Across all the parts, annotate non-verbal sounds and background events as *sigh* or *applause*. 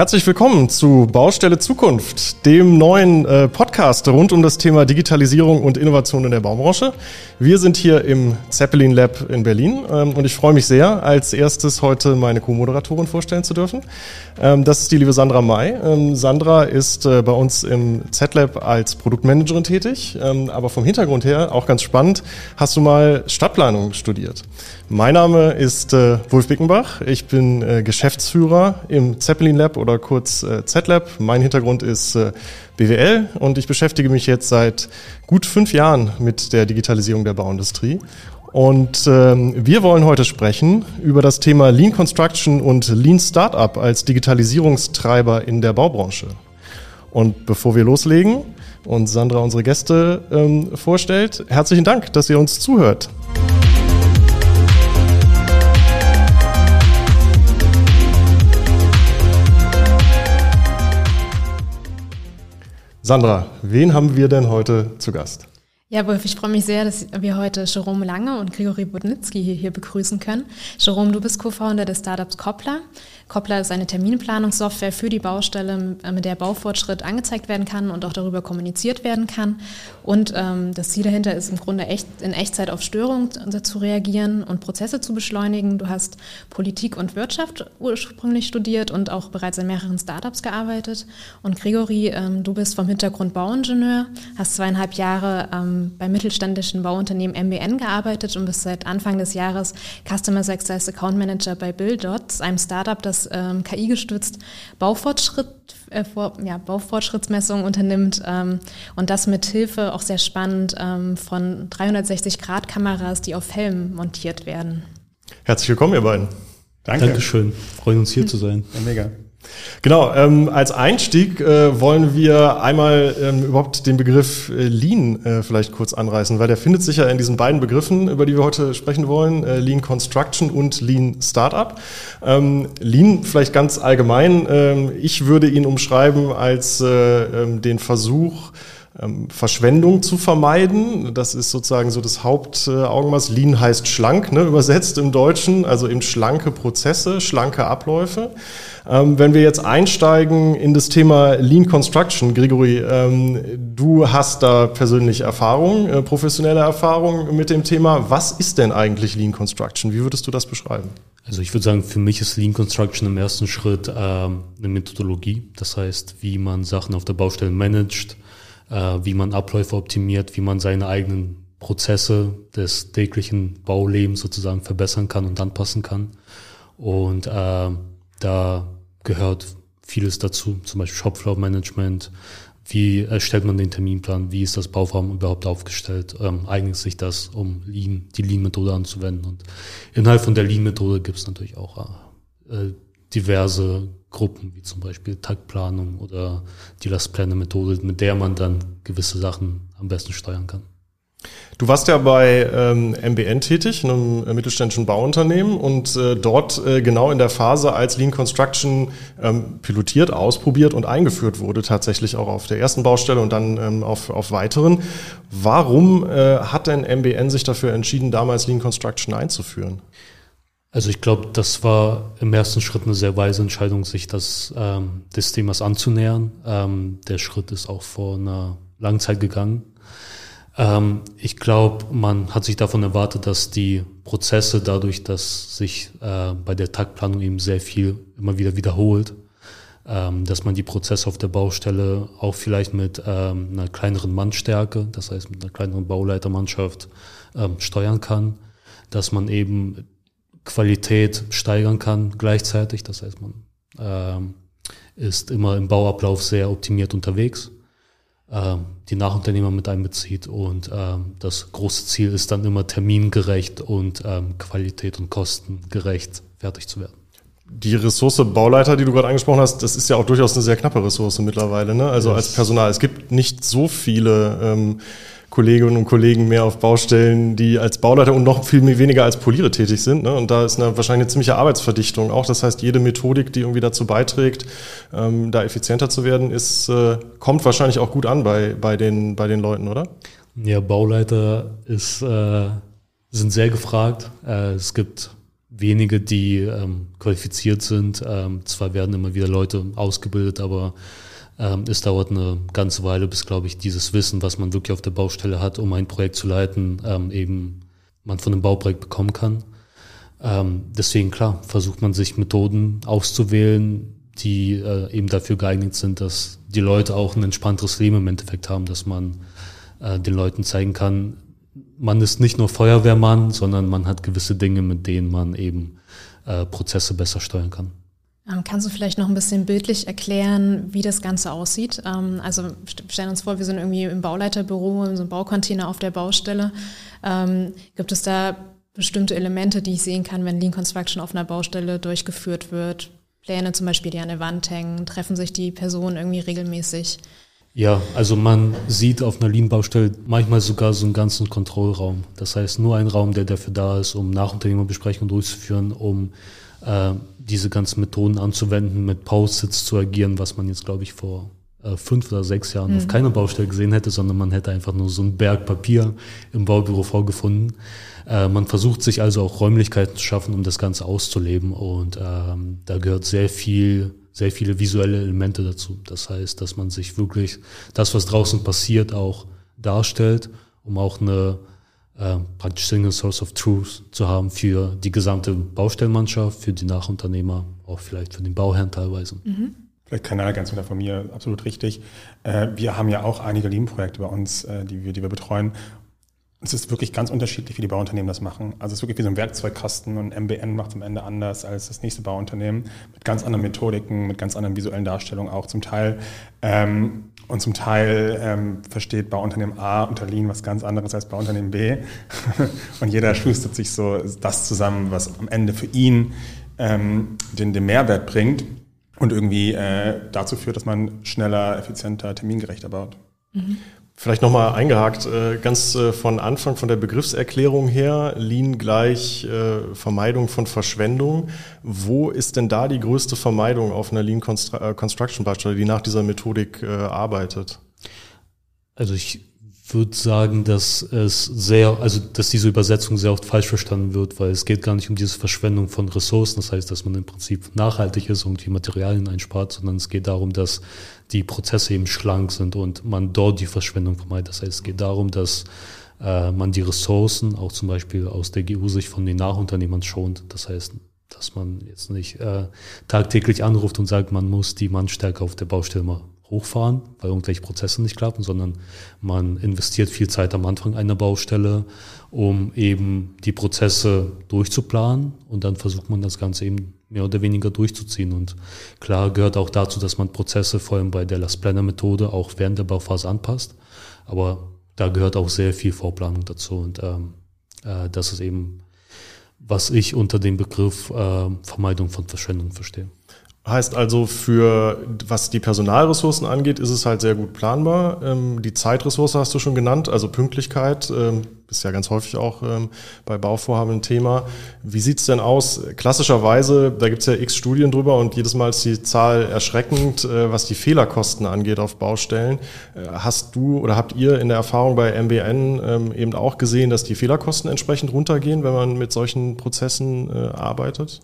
Herzlich willkommen zu Baustelle Zukunft, dem neuen äh, Podcast rund um das Thema Digitalisierung und Innovation in der Baubranche. Wir sind hier im Zeppelin Lab in Berlin ähm, und ich freue mich sehr, als erstes heute meine Co-Moderatorin vorstellen zu dürfen. Ähm, das ist die liebe Sandra May. Ähm, Sandra ist äh, bei uns im Z-Lab als Produktmanagerin tätig, ähm, aber vom Hintergrund her auch ganz spannend, hast du mal Stadtplanung studiert. Mein Name ist äh, Wolf Bickenbach. Ich bin äh, Geschäftsführer im Zeppelin Lab oder kurz äh, Z-Lab. Mein Hintergrund ist äh, BWL und ich beschäftige mich jetzt seit gut fünf Jahren mit der Digitalisierung der Bauindustrie. Und ähm, wir wollen heute sprechen über das Thema Lean Construction und Lean Startup als Digitalisierungstreiber in der Baubranche. Und bevor wir loslegen und Sandra unsere Gäste ähm, vorstellt, herzlichen Dank, dass ihr uns zuhört. Sandra, wen haben wir denn heute zu Gast? Ja, Wolf, ich freue mich sehr, dass wir heute Jerome Lange und Grigori Budnitzki hier, hier begrüßen können. Jerome, du bist Co-Founder des Startups Koppler. Koppler ist eine Terminplanungssoftware für die Baustelle, äh, mit der Baufortschritt angezeigt werden kann und auch darüber kommuniziert werden kann. Und ähm, das Ziel dahinter ist im Grunde echt, in Echtzeit auf Störungen zu reagieren und Prozesse zu beschleunigen. Du hast Politik und Wirtschaft ursprünglich studiert und auch bereits in mehreren Startups gearbeitet. Und Gregory, ähm, du bist vom Hintergrund Bauingenieur, hast zweieinhalb Jahre ähm, beim mittelständischen Bauunternehmen MBN gearbeitet und bist seit Anfang des Jahres Customer Success Account Manager bei BillDots, einem Startup, das ähm, KI-gestützt Baufortschritt, äh, vor, ja, Baufortschrittsmessungen unternimmt ähm, und das mit Hilfe auch sehr spannend ähm, von 360-Grad-Kameras, die auf Helmen montiert werden. Herzlich willkommen, ihr beiden. Danke. Dankeschön. Freuen uns hier zu sein. Ja, mega. Genau, ähm, als Einstieg äh, wollen wir einmal ähm, überhaupt den Begriff äh, Lean äh, vielleicht kurz anreißen, weil der findet sich ja in diesen beiden Begriffen, über die wir heute sprechen wollen, äh, Lean Construction und Lean Startup. Ähm, Lean vielleicht ganz allgemein, ähm, ich würde ihn umschreiben als äh, ähm, den Versuch, Verschwendung zu vermeiden. Das ist sozusagen so das Hauptaugenmaß. Lean heißt schlank, ne, übersetzt im Deutschen, also eben schlanke Prozesse, schlanke Abläufe. Ähm, wenn wir jetzt einsteigen in das Thema Lean Construction, Gregory, ähm, du hast da persönlich Erfahrung, äh, professionelle Erfahrung mit dem Thema. Was ist denn eigentlich Lean Construction? Wie würdest du das beschreiben? Also ich würde sagen, für mich ist Lean Construction im ersten Schritt ähm, eine Methodologie. Das heißt, wie man Sachen auf der Baustelle managt, äh, wie man Abläufe optimiert, wie man seine eigenen Prozesse des täglichen Baulebens sozusagen verbessern kann und anpassen kann. Und äh, da gehört vieles dazu, zum Beispiel Shopfloor-Management. Wie erstellt man den Terminplan? Wie ist das Bauvorhaben überhaupt aufgestellt? Ähm, eignet sich das, um Lean, die Lean-Methode anzuwenden? Und innerhalb von der Lean-Methode gibt es natürlich auch äh, diverse Gruppen, wie zum Beispiel Taktplanung oder die Last Planner Methode, mit der man dann gewisse Sachen am besten steuern kann. Du warst ja bei ähm, MBN tätig, einem äh, mittelständischen Bauunternehmen und äh, dort äh, genau in der Phase, als Lean Construction ähm, pilotiert, ausprobiert und eingeführt wurde, tatsächlich auch auf der ersten Baustelle und dann ähm, auf, auf weiteren. Warum äh, hat denn MBN sich dafür entschieden, damals Lean Construction einzuführen? Also ich glaube, das war im ersten Schritt eine sehr weise Entscheidung, sich das, ähm, des Themas anzunähern. Ähm, der Schritt ist auch vor einer langen Zeit gegangen. Ähm, ich glaube, man hat sich davon erwartet, dass die Prozesse dadurch, dass sich äh, bei der Taktplanung eben sehr viel immer wieder wiederholt, ähm, dass man die Prozesse auf der Baustelle auch vielleicht mit ähm, einer kleineren Mannstärke, das heißt mit einer kleineren Bauleitermannschaft ähm, steuern kann, dass man eben Qualität steigern kann gleichzeitig. Das heißt, man ähm, ist immer im Bauablauf sehr optimiert unterwegs, ähm, die Nachunternehmer mit einbezieht und ähm, das große Ziel ist dann immer termingerecht und ähm, Qualität und kostengerecht fertig zu werden. Die Ressource Bauleiter, die du gerade angesprochen hast, das ist ja auch durchaus eine sehr knappe Ressource mittlerweile, ne? Also als Personal. Es gibt nicht so viele ähm, Kolleginnen und Kollegen mehr auf Baustellen, die als Bauleiter und noch viel weniger als Poliere tätig sind. Ne? Und da ist eine, wahrscheinlich eine ziemliche Arbeitsverdichtung auch. Das heißt, jede Methodik, die irgendwie dazu beiträgt, ähm, da effizienter zu werden, ist, äh, kommt wahrscheinlich auch gut an bei, bei, den, bei den Leuten, oder? Ja, Bauleiter ist, äh, sind sehr gefragt. Äh, es gibt wenige, die ähm, qualifiziert sind. Ähm, zwar werden immer wieder Leute ausgebildet, aber ähm, es dauert eine ganze Weile, bis, glaube ich, dieses Wissen, was man wirklich auf der Baustelle hat, um ein Projekt zu leiten, ähm, eben man von einem Bauprojekt bekommen kann. Ähm, deswegen, klar, versucht man sich Methoden auszuwählen, die äh, eben dafür geeignet sind, dass die Leute auch ein entspannteres Leben im Endeffekt haben, dass man äh, den Leuten zeigen kann, man ist nicht nur Feuerwehrmann, sondern man hat gewisse Dinge, mit denen man eben äh, Prozesse besser steuern kann. Ähm, kannst du vielleicht noch ein bisschen bildlich erklären, wie das Ganze aussieht? Ähm, also stellen uns vor, wir sind irgendwie im Bauleiterbüro, in so einem Baucontainer auf der Baustelle. Ähm, gibt es da bestimmte Elemente, die ich sehen kann, wenn Lean Construction auf einer Baustelle durchgeführt wird? Pläne zum Beispiel, die an der Wand hängen, treffen sich die Personen irgendwie regelmäßig? Ja, also man sieht auf einer Lean-Baustelle manchmal sogar so einen ganzen Kontrollraum. Das heißt, nur ein Raum, der dafür da ist, um Nachunternehmerbesprechungen durchzuführen, um äh, diese ganzen Methoden anzuwenden, mit Post-its zu agieren, was man jetzt, glaube ich, vor äh, fünf oder sechs Jahren mhm. auf keiner Baustelle gesehen hätte, sondern man hätte einfach nur so einen Berg Papier im Baubüro vorgefunden. Äh, man versucht sich also auch Räumlichkeiten zu schaffen, um das Ganze auszuleben und ähm, da gehört sehr viel sehr viele visuelle Elemente dazu. Das heißt, dass man sich wirklich das, was draußen passiert, auch darstellt, um auch eine äh, praktisch Single Source of Truth zu haben für die gesamte Baustellenmannschaft, für die Nachunternehmer, auch vielleicht für den Bauherrn teilweise. Mhm. Vielleicht keine Ergänzung von mir, absolut richtig. Äh, wir haben ja auch einige Lean-Projekte bei uns, äh, die, wir, die wir betreuen es ist wirklich ganz unterschiedlich, wie die Bauunternehmen das machen. Also es ist wirklich wie so ein Werkzeugkasten und MBN macht es am Ende anders als das nächste Bauunternehmen mit ganz anderen Methodiken, mit ganz anderen visuellen Darstellungen auch zum Teil. Ähm, und zum Teil ähm, versteht Bauunternehmen A unter Lean was ganz anderes als Bauunternehmen B. *laughs* und jeder schustert sich so das zusammen, was am Ende für ihn ähm, den, den Mehrwert bringt und irgendwie äh, dazu führt, dass man schneller, effizienter, termingerechter baut. Mhm. Vielleicht nochmal eingehakt, äh, ganz äh, von Anfang, von der Begriffserklärung her, Lean gleich äh, Vermeidung von Verschwendung. Wo ist denn da die größte Vermeidung auf einer Lean Construction Baustelle, die nach dieser Methodik arbeitet? Also ich würde sagen, dass es sehr, also dass diese Übersetzung sehr oft falsch verstanden wird, weil es geht gar nicht um diese Verschwendung von Ressourcen, das heißt, dass man im Prinzip nachhaltig ist und die Materialien einspart, sondern es geht darum, dass die Prozesse eben schlank sind und man dort die Verschwendung vermeidet. Das heißt, es geht darum, dass äh, man die Ressourcen auch zum Beispiel aus der GU-Sicht von den Nachunternehmern schont. Das heißt, dass man jetzt nicht äh, tagtäglich anruft und sagt, man muss die Mannstärke auf der Baustelle mal hochfahren, weil irgendwelche Prozesse nicht klappen, sondern man investiert viel Zeit am Anfang einer Baustelle, um eben die Prozesse durchzuplanen und dann versucht man das Ganze eben mehr oder weniger durchzuziehen. Und klar gehört auch dazu, dass man Prozesse vor allem bei der Last Planner Methode auch während der Bauphase anpasst. Aber da gehört auch sehr viel Vorplanung dazu und ähm, äh, das ist eben, was ich unter dem Begriff äh, Vermeidung von Verschwendung verstehe. Heißt also, für was die Personalressourcen angeht, ist es halt sehr gut planbar. Ähm, die Zeitressource hast du schon genannt, also Pünktlichkeit, ähm, ist ja ganz häufig auch ähm, bei Bauvorhaben ein Thema. Wie sieht's denn aus? Klassischerweise, da gibt's ja x Studien drüber und jedes Mal ist die Zahl erschreckend, äh, was die Fehlerkosten angeht auf Baustellen. Äh, hast du oder habt ihr in der Erfahrung bei MBN ähm, eben auch gesehen, dass die Fehlerkosten entsprechend runtergehen, wenn man mit solchen Prozessen äh, arbeitet?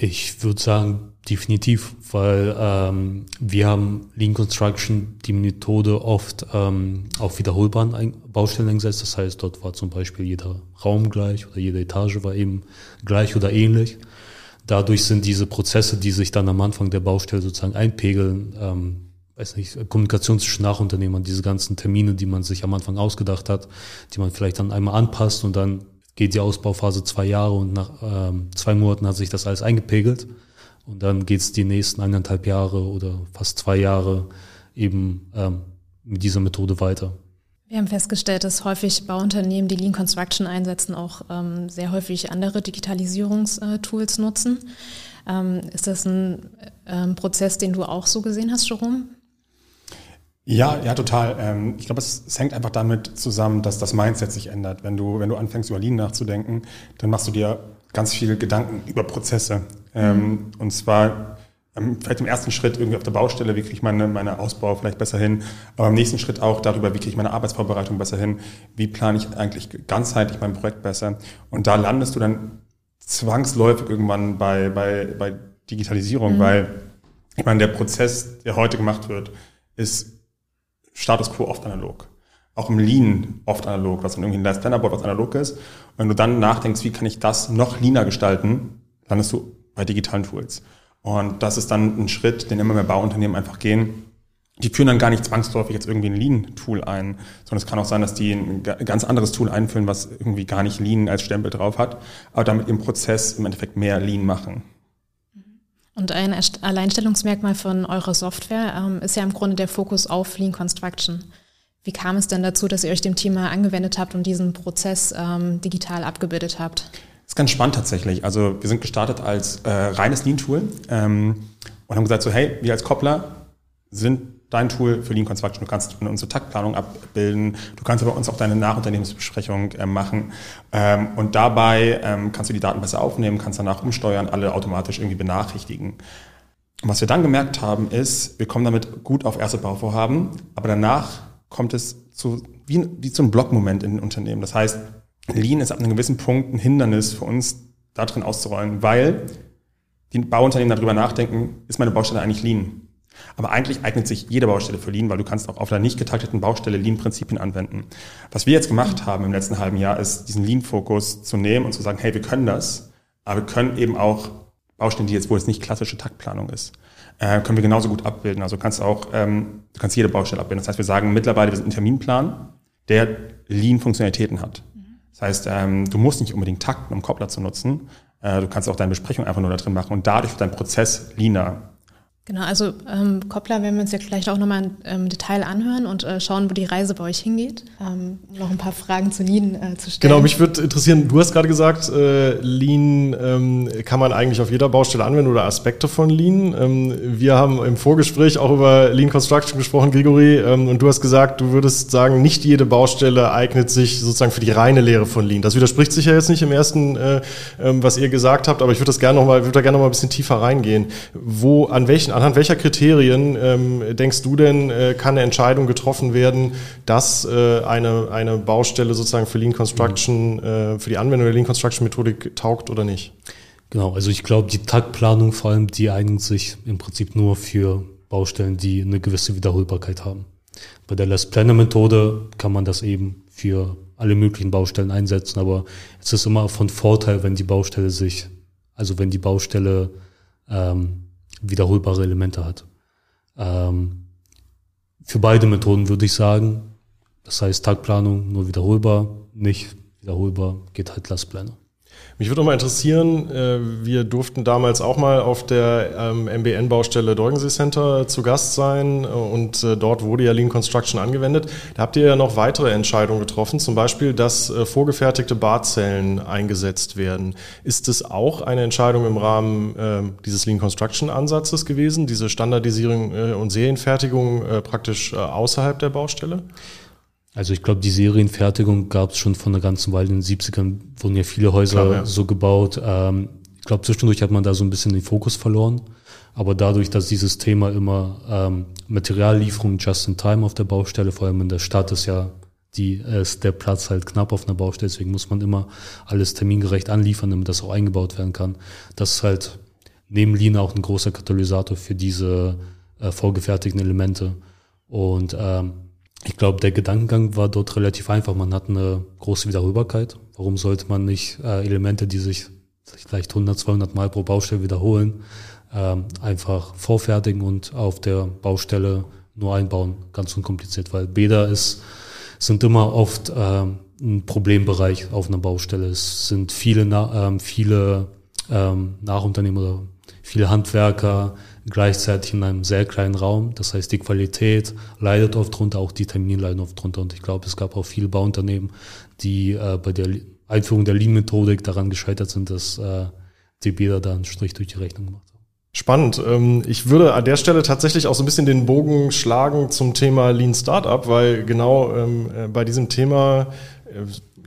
Ich würde sagen, definitiv, weil ähm, wir haben Lean Construction die Methode oft ähm, auf wiederholbaren Baustellen eingesetzt. Das heißt, dort war zum Beispiel jeder Raum gleich oder jede Etage war eben gleich oder ähnlich. Dadurch sind diese Prozesse, die sich dann am Anfang der Baustelle sozusagen einpegeln, ähm, weiß nicht, Kommunikation zwischen Nachunternehmern, diese ganzen Termine, die man sich am Anfang ausgedacht hat, die man vielleicht dann einmal anpasst und dann geht die Ausbauphase zwei Jahre und nach ähm, zwei Monaten hat sich das alles eingepegelt. Und dann geht es die nächsten eineinhalb Jahre oder fast zwei Jahre eben ähm, mit dieser Methode weiter. Wir haben festgestellt, dass häufig Bauunternehmen, die Lean Construction einsetzen, auch ähm, sehr häufig andere Digitalisierungstools nutzen. Ähm, ist das ein ähm, Prozess, den du auch so gesehen hast, Jerome? Ja, ja, total. Ähm, ich glaube, es, es, hängt einfach damit zusammen, dass das Mindset sich ändert. Wenn du, wenn du anfängst, über Lean nachzudenken, dann machst du dir ganz viel Gedanken über Prozesse. Ähm, mhm. Und zwar ähm, vielleicht im ersten Schritt irgendwie auf der Baustelle, wie kriege ich meine, meine Ausbau vielleicht besser hin, aber im nächsten Schritt auch darüber, wie kriege ich meine Arbeitsvorbereitung besser hin, wie plane ich eigentlich ganzheitlich mein Projekt besser. Und da landest du dann zwangsläufig irgendwann bei, bei, bei Digitalisierung, mhm. weil ich meine, der Prozess, der heute gemacht wird, ist Status quo oft analog. Auch im Lean oft analog, was dann irgendwie ein Last Planner Board, was analog ist. Und wenn du dann nachdenkst, wie kann ich das noch leaner gestalten, landest du bei digitalen Tools. Und das ist dann ein Schritt, den immer mehr Bauunternehmen einfach gehen. Die führen dann gar nicht zwangsläufig jetzt irgendwie ein Lean-Tool ein, sondern es kann auch sein, dass die ein ganz anderes Tool einführen, was irgendwie gar nicht Lean als Stempel drauf hat, aber damit im Prozess im Endeffekt mehr Lean machen. Und ein Alleinstellungsmerkmal von eurer Software ähm, ist ja im Grunde der Fokus auf Lean Construction. Wie kam es denn dazu, dass ihr euch dem Thema angewendet habt und diesen Prozess ähm, digital abgebildet habt? Das ist ganz spannend tatsächlich. Also wir sind gestartet als äh, reines Lean-Tool ähm, und haben gesagt so, hey, wir als Koppler sind dein Tool für Lean Construction. Du kannst unsere Taktplanung abbilden. Du kannst aber uns auch deine Nachunternehmensbesprechung äh, machen. Ähm, und dabei ähm, kannst du die Daten besser aufnehmen, kannst danach umsteuern, alle automatisch irgendwie benachrichtigen. Und was wir dann gemerkt haben, ist, wir kommen damit gut auf erste Bauvorhaben, aber danach kommt es zu, wie, wie zu einem Blockmoment in den Unternehmen. Das heißt, Lean ist ab einem gewissen Punkt ein Hindernis für uns, da drin auszurollen, weil die Bauunternehmen darüber nachdenken, ist meine Baustelle eigentlich Lean? Aber eigentlich eignet sich jede Baustelle für Lean, weil du kannst auch auf einer nicht getakteten Baustelle Lean-Prinzipien anwenden. Was wir jetzt gemacht haben im letzten halben Jahr, ist diesen Lean-Fokus zu nehmen und zu sagen, hey, wir können das, aber wir können eben auch Baustellen, die jetzt, wo es nicht klassische Taktplanung ist, äh, können wir genauso gut abbilden. Also du kannst auch, ähm, du kannst jede Baustelle abbilden. Das heißt, wir sagen mittlerweile, wir sind ein Terminplan, der Lean-Funktionalitäten hat. Das heißt, ähm, du musst nicht unbedingt takten, um Koppler zu nutzen. Äh, du kannst auch deine Besprechung einfach nur da drin machen und dadurch wird dein Prozess leaner. Genau, also ähm, Koppler werden wir uns ja vielleicht auch nochmal im ähm, Detail anhören und äh, schauen, wo die Reise bei euch hingeht. Ähm, noch ein paar Fragen zu Lean äh, zu stellen. Genau, mich würde interessieren, du hast gerade gesagt, äh, Lean ähm, kann man eigentlich auf jeder Baustelle anwenden oder Aspekte von Lean. Ähm, wir haben im Vorgespräch auch über Lean Construction gesprochen, Gregory, ähm, und du hast gesagt, du würdest sagen, nicht jede Baustelle eignet sich sozusagen für die reine Lehre von Lean. Das widerspricht sich ja jetzt nicht im ersten, äh, ähm, was ihr gesagt habt, aber ich würde das gerne noch mal, würde da gerne noch mal ein bisschen tiefer reingehen. Wo, an welchen anhand welcher Kriterien ähm, denkst du denn, äh, kann eine Entscheidung getroffen werden, dass äh, eine, eine Baustelle sozusagen für Lean Construction, mhm. äh, für die Anwendung der Lean Construction Methodik taugt oder nicht? Genau, also ich glaube, die Taktplanung vor allem, die eignet sich im Prinzip nur für Baustellen, die eine gewisse Wiederholbarkeit haben. Bei der Less Planner Methode kann man das eben für alle möglichen Baustellen einsetzen, aber es ist immer von Vorteil, wenn die Baustelle sich, also wenn die Baustelle ähm, wiederholbare Elemente hat. Ähm, für beide Methoden würde ich sagen, das heißt Tagplanung nur wiederholbar, nicht wiederholbar, geht halt Lastpläne. Mich würde mal interessieren, äh, wir durften damals auch mal auf der ähm, MBN-Baustelle Deugensee Center zu Gast sein äh, und äh, dort wurde ja Lean Construction angewendet. Da habt ihr ja noch weitere Entscheidungen getroffen, zum Beispiel, dass vorgefertigte Barzellen eingesetzt werden. Ist es auch eine Entscheidung im Rahmen ähm, dieses Lean Construction Ansatzes gewesen, diese Standardisierung und Serienfertigung praktisch außerhalb der Baustelle? Also ich glaube, die Serienfertigung gab es schon von einer ganzen Weile. In den 70ern wurden ja viele Häuser Klar, ja. so gebaut. Ähm, ich glaube, zwischendurch hat man da so ein bisschen den Fokus verloren. Aber dadurch, dass dieses Thema immer ähm, Materiallieferung just in time auf der Baustelle, vor allem in der Stadt ist ja die, ist der Platz halt knapp auf einer Baustelle, deswegen muss man immer alles termingerecht anliefern, damit das auch eingebaut werden kann. Das ist halt neben Lean auch ein großer Katalysator für diese äh, vorgefertigten Elemente. Und ähm, ich glaube, der Gedankengang war dort relativ einfach. Man hat eine große Wiederholbarkeit. Warum sollte man nicht äh, Elemente, die sich vielleicht 100, 200 Mal pro Baustelle wiederholen, ähm, einfach vorfertigen und auf der Baustelle nur einbauen? Ganz unkompliziert, weil Bäder ist, sind immer oft ähm, ein Problembereich auf einer Baustelle. Es sind viele, ähm, viele ähm, Nachunternehmer viele Handwerker, gleichzeitig in einem sehr kleinen Raum. Das heißt, die Qualität leidet oft drunter, auch die Termine leiden oft drunter. Und ich glaube, es gab auch viele Bauunternehmen, die äh, bei der Einführung der Lean-Methodik daran gescheitert sind, dass äh, die Bäder da einen Strich durch die Rechnung gemacht haben. Spannend. Ähm, ich würde an der Stelle tatsächlich auch so ein bisschen den Bogen schlagen zum Thema Lean Startup, weil genau ähm, äh, bei diesem Thema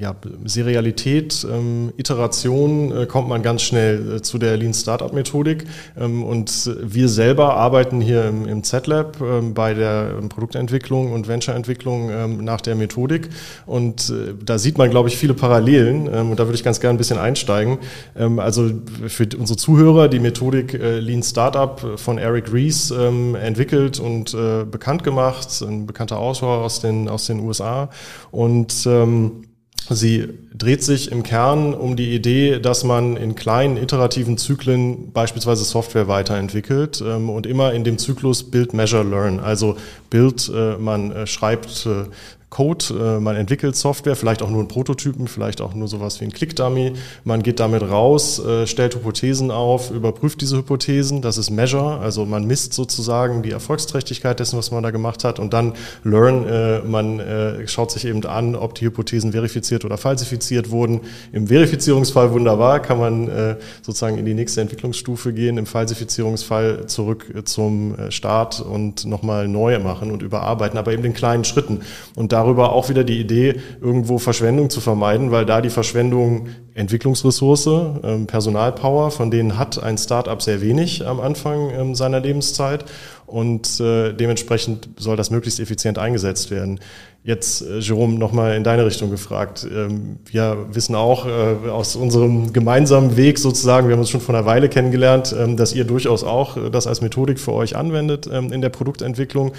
ja, Serialität, ähm, Iteration äh, kommt man ganz schnell äh, zu der Lean Startup Methodik. Ähm, und wir selber arbeiten hier im, im Z-Lab ähm, bei der Produktentwicklung und Venture-Entwicklung ähm, nach der Methodik. Und äh, da sieht man, glaube ich, viele Parallelen. Ähm, und da würde ich ganz gerne ein bisschen einsteigen. Ähm, also für unsere Zuhörer, die Methodik äh, Lean Startup von Eric Rees entwickelt und äh, bekannt gemacht, ein bekannter Autor aus den, aus den USA. Und ähm, Sie dreht sich im Kern um die Idee, dass man in kleinen iterativen Zyklen beispielsweise Software weiterentwickelt ähm, und immer in dem Zyklus Build, Measure, Learn. Also Build, äh, man äh, schreibt äh, Code, äh, man entwickelt Software, vielleicht auch nur einen Prototypen, vielleicht auch nur sowas wie ein Click-Dummy. Man geht damit raus, äh, stellt Hypothesen auf, überprüft diese Hypothesen, das ist Measure, also man misst sozusagen die Erfolgsträchtigkeit dessen, was man da gemacht hat und dann Learn, äh, man schaut sich eben an, ob die Hypothesen verifiziert oder falsifiziert wurden. Im Verifizierungsfall wunderbar, kann man sozusagen in die nächste Entwicklungsstufe gehen, im Falsifizierungsfall zurück zum Start und nochmal neu machen und überarbeiten, aber eben in kleinen Schritten. Und da darüber auch wieder die Idee, irgendwo Verschwendung zu vermeiden, weil da die Verschwendung Entwicklungsressource, ähm, Personalpower, von denen hat ein Startup sehr wenig am Anfang ähm, seiner Lebenszeit und äh, dementsprechend soll das möglichst effizient eingesetzt werden. Jetzt, äh, Jerome, nochmal in deine Richtung gefragt. Ähm, wir wissen auch äh, aus unserem gemeinsamen Weg sozusagen, wir haben uns schon vor einer Weile kennengelernt, ähm, dass ihr durchaus auch äh, das als Methodik für euch anwendet ähm, in der Produktentwicklung.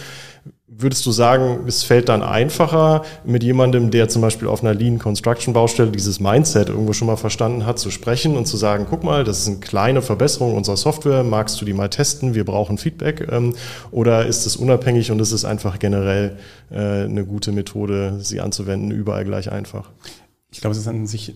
Würdest du sagen, es fällt dann einfacher, mit jemandem, der zum Beispiel auf einer Lean Construction Baustelle dieses Mindset irgendwo schon mal verstanden hat, zu sprechen und zu sagen, guck mal, das ist eine kleine Verbesserung unserer Software, magst du die mal testen, wir brauchen Feedback? Oder ist es unabhängig und es ist einfach generell eine gute Methode, sie anzuwenden, überall gleich einfach. Ich glaube, es ist an sich äh,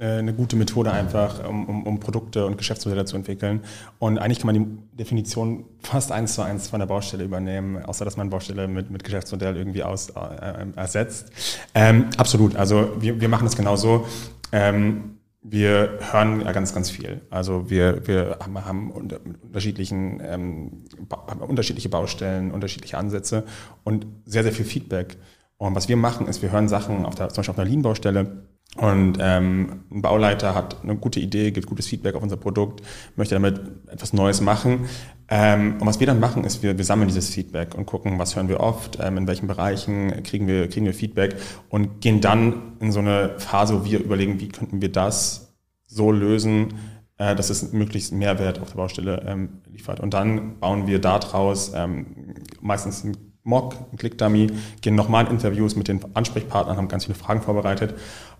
eine gute Methode einfach, um, um, um, Produkte und Geschäftsmodelle zu entwickeln. Und eigentlich kann man die Definition fast eins zu eins von der Baustelle übernehmen, außer dass man Baustelle mit, mit Geschäftsmodell irgendwie aus, äh, äh ersetzt. Ähm, absolut. Also wir, wir machen das genauso. Ähm, wir hören ja ganz, ganz viel. Also wir, wir haben unterschiedlichen, ähm, haben unterschiedliche Baustellen, unterschiedliche Ansätze und sehr, sehr viel Feedback. Und was wir machen, ist, wir hören Sachen auf der, zum Beispiel auf einer Lean-Baustelle und ähm, ein Bauleiter hat eine gute Idee, gibt gutes Feedback auf unser Produkt, möchte damit etwas Neues machen. Ähm, und was wir dann machen, ist, wir, wir sammeln dieses Feedback und gucken, was hören wir oft, ähm, in welchen Bereichen kriegen wir, kriegen wir Feedback und gehen dann in so eine Phase, wo wir überlegen, wie könnten wir das so lösen, äh, dass es möglichst Mehrwert auf der Baustelle ähm, liefert. Und dann bauen wir daraus ähm, meistens ein Mock, Click-Dummy, gehen nochmal in Interviews mit den Ansprechpartnern, haben ganz viele Fragen vorbereitet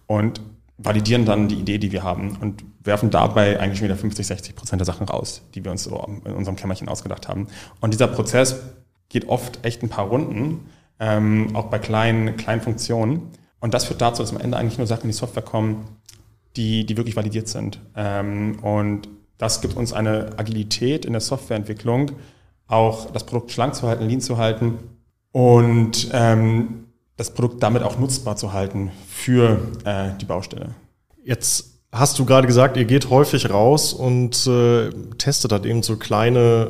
und validieren dann die Idee, die wir haben und werfen dabei eigentlich wieder 50, 60 Prozent der Sachen raus, die wir uns so in unserem Kämmerchen ausgedacht haben. Und dieser Prozess geht oft echt ein paar Runden, ähm, auch bei kleinen, kleinen Funktionen. Und das führt dazu, dass am Ende eigentlich nur Sachen in die Software kommen, die, die wirklich validiert sind. Ähm, und das gibt uns eine Agilität in der Softwareentwicklung, auch das Produkt schlank zu halten, lean zu halten und ähm, das Produkt damit auch nutzbar zu halten für äh, die Baustelle. Jetzt hast du gerade gesagt, ihr geht häufig raus und äh, testet halt eben so kleine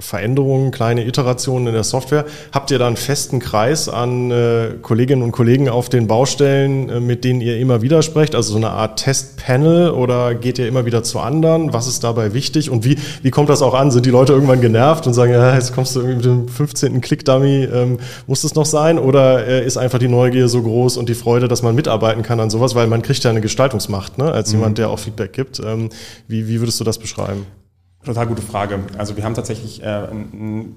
Veränderungen, kleine Iterationen in der Software. Habt ihr da einen festen Kreis an äh, Kolleginnen und Kollegen auf den Baustellen, äh, mit denen ihr immer wieder sprecht? Also so eine Art Testpanel oder geht ihr immer wieder zu anderen? Was ist dabei wichtig und wie, wie kommt das auch an? Sind die Leute irgendwann genervt und sagen, ja, jetzt kommst du irgendwie mit dem 15. Click-Dummy, ähm, muss das noch sein? Oder äh, ist einfach die Neugier so groß und die Freude, dass man mitarbeiten kann an sowas? Weil man kriegt ja eine Gestaltungsmacht, ne? Als jemand, mhm. der auch Feedback gibt. Ähm, wie, wie würdest du das beschreiben? Total gute Frage. Also wir haben tatsächlich äh,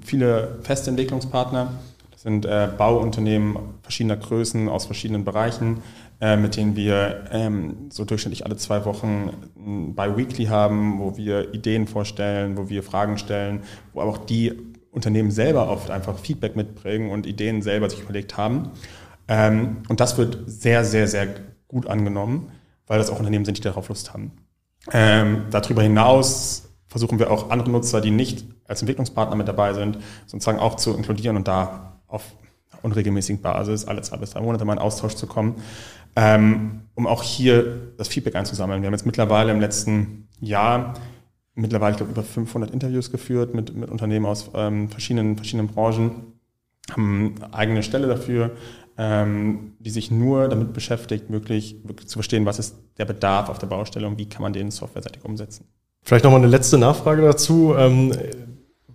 viele feste Entwicklungspartner. Das sind äh, Bauunternehmen verschiedener Größen aus verschiedenen Bereichen, äh, mit denen wir ähm, so durchschnittlich alle zwei Wochen bei Weekly haben, wo wir Ideen vorstellen, wo wir Fragen stellen, wo aber auch die Unternehmen selber oft einfach Feedback mitbringen und Ideen selber sich überlegt haben. Ähm, und das wird sehr, sehr, sehr gut angenommen weil das auch Unternehmen sind, die darauf Lust haben. Ähm, darüber hinaus versuchen wir auch andere Nutzer, die nicht als Entwicklungspartner mit dabei sind, sozusagen auch zu inkludieren und da auf unregelmäßigen Basis, alle zwei bis drei Monate mal in Austausch zu kommen, ähm, um auch hier das Feedback einzusammeln. Wir haben jetzt mittlerweile im letzten Jahr mittlerweile, ich glaube, über 500 Interviews geführt mit, mit Unternehmen aus ähm, verschiedenen, verschiedenen Branchen, haben eine eigene Stelle dafür, ähm, die sich nur damit beschäftigt, wirklich, wirklich zu verstehen, was ist der Bedarf auf der Baustelle und wie kann man den softwareseitig umsetzen. Vielleicht nochmal eine letzte Nachfrage dazu.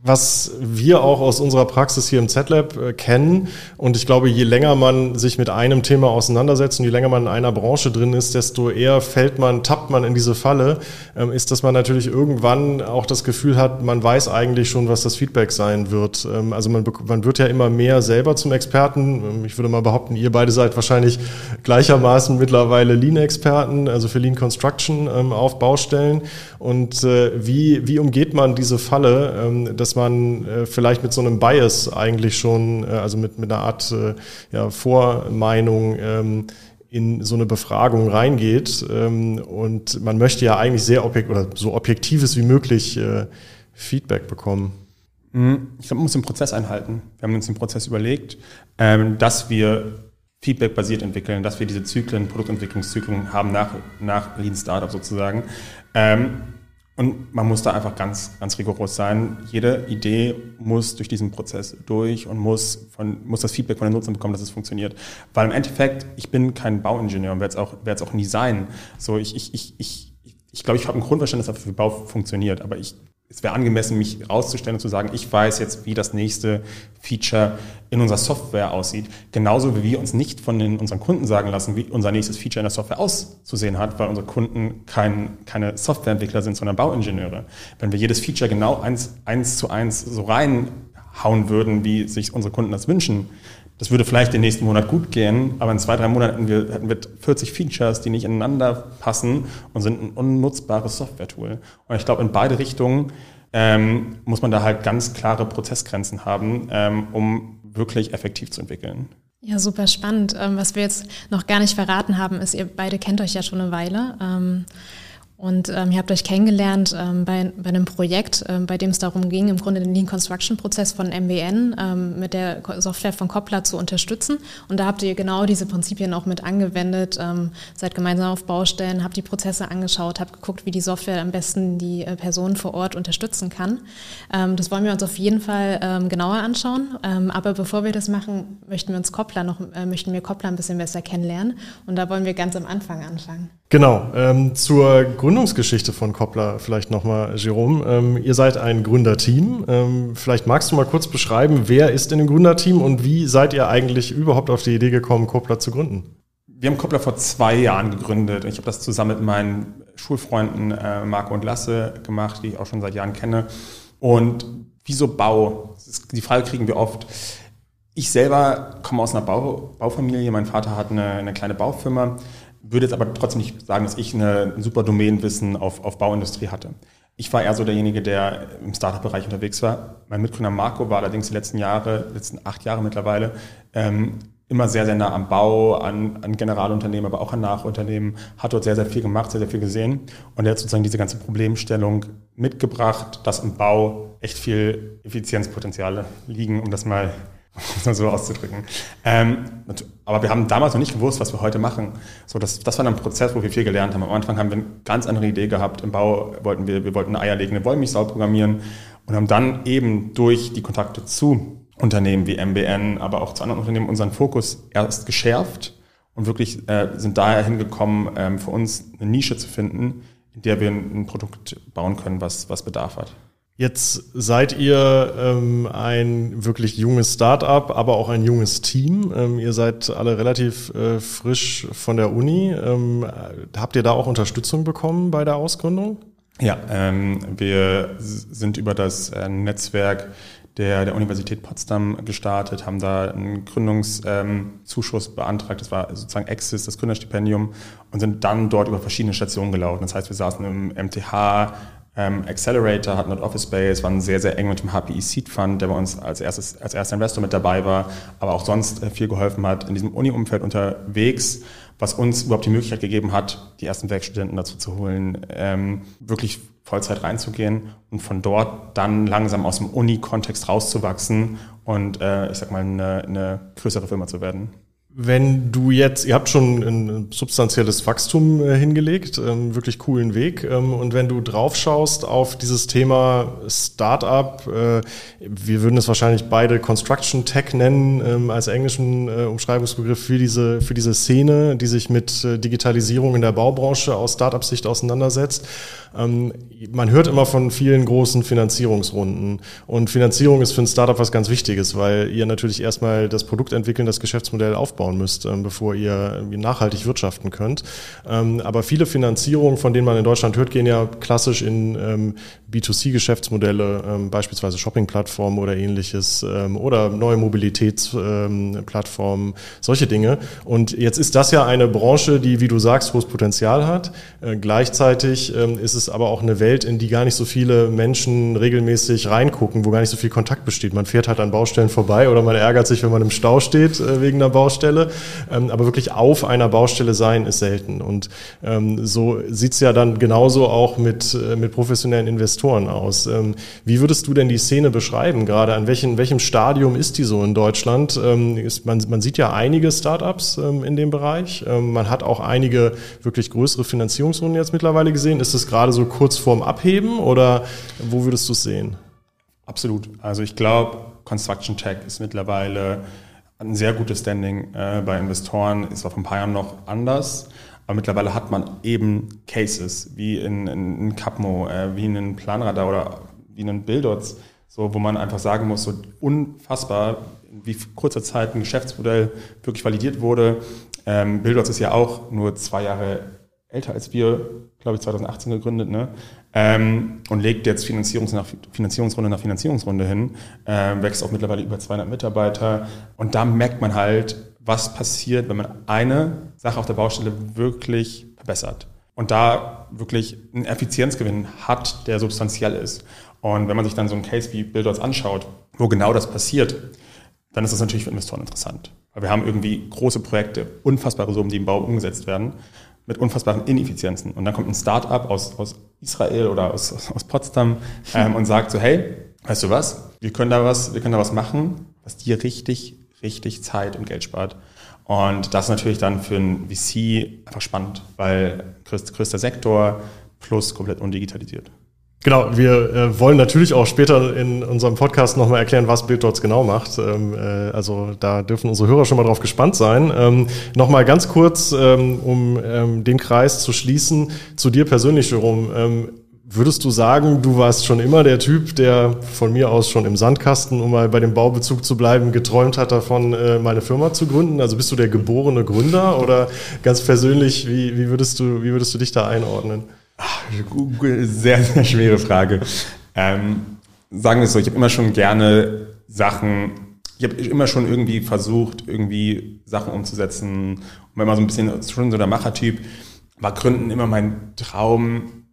Was wir auch aus unserer Praxis hier im Z-Lab äh, kennen. Und ich glaube, je länger man sich mit einem Thema auseinandersetzt und je länger man in einer Branche drin ist, desto eher fällt man, tappt man in diese Falle, ähm, ist, dass man natürlich irgendwann auch das Gefühl hat, man weiß eigentlich schon, was das Feedback sein wird. Ähm, also man, man wird ja immer mehr selber zum Experten. Ähm, ich würde mal behaupten, ihr beide seid wahrscheinlich gleichermaßen mittlerweile Lean-Experten, also für Lean Construction auf Baustellen. Und äh, wie, wie umgeht man diese Falle, ähm, dass man äh, vielleicht mit so einem Bias eigentlich schon, äh, also mit, mit einer Art äh, ja, Vormeinung ähm, in so eine Befragung reingeht. Ähm, und man möchte ja eigentlich sehr objekt oder so objektives wie möglich äh, Feedback bekommen. Mhm. Ich glaube, man muss den Prozess einhalten. Wir haben uns den Prozess überlegt, ähm, dass wir Feedback-basiert entwickeln, dass wir diese Zyklen, Produktentwicklungszyklen haben nach, nach Lean Startup sozusagen. Ähm, und man muss da einfach ganz, ganz rigoros sein. Jede Idee muss durch diesen Prozess durch und muss, von, muss das Feedback von den Nutzern bekommen, dass es funktioniert. Weil im Endeffekt, ich bin kein Bauingenieur und werde es auch, werde es auch nie sein. So, ich, ich, ich, ich, ich glaube, ich habe ein Grundverständnis dafür, wie Bau funktioniert, aber ich es wäre angemessen, mich rauszustellen und zu sagen, ich weiß jetzt, wie das nächste Feature in unserer Software aussieht. Genauso wie wir uns nicht von den, unseren Kunden sagen lassen, wie unser nächstes Feature in der Software auszusehen hat, weil unsere Kunden kein, keine Softwareentwickler sind, sondern Bauingenieure. Wenn wir jedes Feature genau eins, eins zu eins so reinhauen würden, wie sich unsere Kunden das wünschen, das würde vielleicht den nächsten Monat gut gehen, aber in zwei, drei Monaten hätten wir, hätten wir 40 Features, die nicht ineinander passen und sind ein unnutzbares Software-Tool. Und ich glaube, in beide Richtungen ähm, muss man da halt ganz klare Prozessgrenzen haben, ähm, um wirklich effektiv zu entwickeln. Ja, super spannend. Ähm, was wir jetzt noch gar nicht verraten haben, ist, ihr beide kennt euch ja schon eine Weile. Und ähm, ihr habt euch kennengelernt ähm, bei, bei einem Projekt, ähm, bei dem es darum ging, im Grunde den Lean Construction Prozess von MWN ähm, mit der Software von Koppler zu unterstützen. Und da habt ihr genau diese Prinzipien auch mit angewendet, ähm, seid gemeinsam auf Baustellen, habt die Prozesse angeschaut, habt geguckt, wie die Software am besten die äh, Personen vor Ort unterstützen kann. Ähm, das wollen wir uns auf jeden Fall ähm, genauer anschauen. Ähm, aber bevor wir das machen, möchten wir uns Koppler noch, äh, möchten wir Koppler ein bisschen besser kennenlernen. Und da wollen wir ganz am Anfang anfangen. Genau, ähm, zur Gründungsgeschichte von Koppler vielleicht nochmal, Jerome. Ähm, ihr seid ein Gründerteam. Ähm, vielleicht magst du mal kurz beschreiben, wer ist in dem Gründerteam und wie seid ihr eigentlich überhaupt auf die Idee gekommen, Koppler zu gründen? Wir haben Koppler vor zwei Jahren gegründet. Ich habe das zusammen mit meinen Schulfreunden äh, Marco und Lasse gemacht, die ich auch schon seit Jahren kenne. Und wieso Bau? Die Frage kriegen wir oft. Ich selber komme aus einer Bau, Baufamilie. Mein Vater hat eine, eine kleine Baufirma würde jetzt aber trotzdem nicht sagen, dass ich eine, ein super Domänenwissen auf, auf Bauindustrie hatte. Ich war eher so derjenige, der im Startup-Bereich unterwegs war. Mein Mitgründer Marco war allerdings die letzten Jahre, letzten acht Jahre mittlerweile, ähm, immer sehr, sehr nah am Bau, an, an Generalunternehmen, aber auch an Nachunternehmen, hat dort sehr, sehr viel gemacht, sehr, sehr viel gesehen. Und er hat sozusagen diese ganze Problemstellung mitgebracht, dass im Bau echt viel Effizienzpotenziale liegen, um das mal *laughs* so auszudrücken. Ähm, aber wir haben damals noch nicht gewusst, was wir heute machen. So, das, das war ein Prozess, wo wir viel gelernt haben. Am Anfang haben wir eine ganz andere Idee gehabt. Im Bau wollten wir, wir wollten eine eierlegende Wollmilchsau programmieren und haben dann eben durch die Kontakte zu Unternehmen wie MBN, aber auch zu anderen Unternehmen unseren Fokus erst geschärft und wirklich äh, sind daher hingekommen, ähm, für uns eine Nische zu finden, in der wir ein, ein Produkt bauen können, was, was Bedarf hat. Jetzt seid ihr ähm, ein wirklich junges Start-up, aber auch ein junges Team. Ähm, ihr seid alle relativ äh, frisch von der Uni. Ähm, habt ihr da auch Unterstützung bekommen bei der Ausgründung? Ja, ähm, wir sind über das äh, Netzwerk der, der Universität Potsdam gestartet, haben da einen Gründungszuschuss ähm, beantragt. Das war sozusagen Access, das Gründerstipendium, und sind dann dort über verschiedene Stationen gelaufen. Das heißt, wir saßen im MTH, ähm, Accelerator hat Not Office Space, waren sehr, sehr eng mit dem HPI Seed Fund, der bei uns als, erstes, als erster Investor mit dabei war, aber auch sonst äh, viel geholfen hat, in diesem Uni-Umfeld unterwegs, was uns überhaupt die Möglichkeit gegeben hat, die ersten Werkstudenten dazu zu holen, ähm, wirklich Vollzeit reinzugehen und von dort dann langsam aus dem Uni-Kontext rauszuwachsen und, äh, ich sag mal, eine, eine größere Firma zu werden. Wenn du jetzt, ihr habt schon ein substanzielles Wachstum äh, hingelegt, ähm, wirklich coolen Weg. Ähm, und wenn du drauf schaust auf dieses Thema Startup, äh, wir würden es wahrscheinlich beide Construction Tech nennen, ähm, als englischen äh, Umschreibungsbegriff für diese, für diese Szene, die sich mit Digitalisierung in der Baubranche aus Startup-Sicht auseinandersetzt. Ähm, man hört immer von vielen großen Finanzierungsrunden. Und Finanzierung ist für ein Startup was ganz Wichtiges, weil ihr natürlich erstmal das Produkt entwickeln, das Geschäftsmodell aufbauen müsst, ähm, bevor ihr nachhaltig wirtschaften könnt. Ähm, aber viele Finanzierungen, von denen man in Deutschland hört, gehen ja klassisch in B2C-Geschäftsmodelle, beispielsweise Shopping-Plattformen oder ähnliches oder neue Mobilitätsplattformen, solche Dinge. Und jetzt ist das ja eine Branche, die, wie du sagst, hohes Potenzial hat. Äh, gleichzeitig ist es ist aber auch eine Welt, in die gar nicht so viele Menschen regelmäßig reingucken, wo gar nicht so viel Kontakt besteht. Man fährt halt an Baustellen vorbei oder man ärgert sich, wenn man im Stau steht äh, wegen einer Baustelle. Ähm, aber wirklich auf einer Baustelle sein ist selten. Und ähm, so sieht's ja dann genauso auch mit, äh, mit professionellen Investoren aus. Ähm, wie würdest du denn die Szene beschreiben gerade? An welchem, welchem Stadium ist die so in Deutschland? Ähm, ist, man, man sieht ja einige Startups ähm, in dem Bereich. Ähm, man hat auch einige wirklich größere Finanzierungsrunden jetzt mittlerweile gesehen. Ist es gerade so kurz vorm Abheben oder wo würdest du es sehen? Absolut. Also ich glaube, Construction Tech ist mittlerweile ein sehr gutes Standing äh, bei Investoren. Ist auch vor ein paar Jahren noch anders. Aber mittlerweile hat man eben Cases wie in, in, in Capmo, äh, wie in einem Planradar oder wie in einem Bildots, so, wo man einfach sagen muss, so unfassbar, wie kurzer Zeit ein Geschäftsmodell wirklich validiert wurde. Ähm, ist ja auch nur zwei Jahre älter als wir, glaube ich, 2018 gegründet, ne? Ähm, und legt jetzt Finanzierungs nach, Finanzierungsrunde nach Finanzierungsrunde hin, äh, wächst auch mittlerweile über 200 Mitarbeiter. Und da merkt man halt, was passiert, wenn man eine Sache auf der Baustelle wirklich verbessert. Und da wirklich einen Effizienzgewinn hat, der substanziell ist. Und wenn man sich dann so einen Case wie Builders anschaut, wo genau das passiert, dann ist das natürlich für Investoren interessant. Weil wir haben irgendwie große Projekte, unfassbare Summen, die im Bau umgesetzt werden mit unfassbaren Ineffizienzen. Und dann kommt ein Start-up aus, aus Israel oder aus, aus Potsdam ähm, und sagt so, hey, weißt du was, wir können da was, wir können da was machen, was dir richtig, richtig Zeit und Geld spart. Und das ist natürlich dann für einen VC einfach spannend, weil größter Sektor plus komplett undigitalisiert. Genau, wir äh, wollen natürlich auch später in unserem Podcast nochmal erklären, was BitDots genau macht. Ähm, äh, also da dürfen unsere Hörer schon mal drauf gespannt sein. Ähm, nochmal ganz kurz, ähm, um ähm, den Kreis zu schließen, zu dir persönlich, Jerome. Ähm, würdest du sagen, du warst schon immer der Typ, der von mir aus schon im Sandkasten, um mal bei dem Baubezug zu bleiben, geträumt hat davon, äh, meine Firma zu gründen? Also bist du der geborene Gründer oder ganz persönlich, wie, wie, würdest, du, wie würdest du dich da einordnen? Sehr, sehr schwere Frage. Ähm, sagen wir es so, ich habe immer schon gerne Sachen, ich habe immer schon irgendwie versucht, irgendwie Sachen umzusetzen. Und wenn man so ein bisschen schon so der Machertyp, war Gründen immer mein Traum.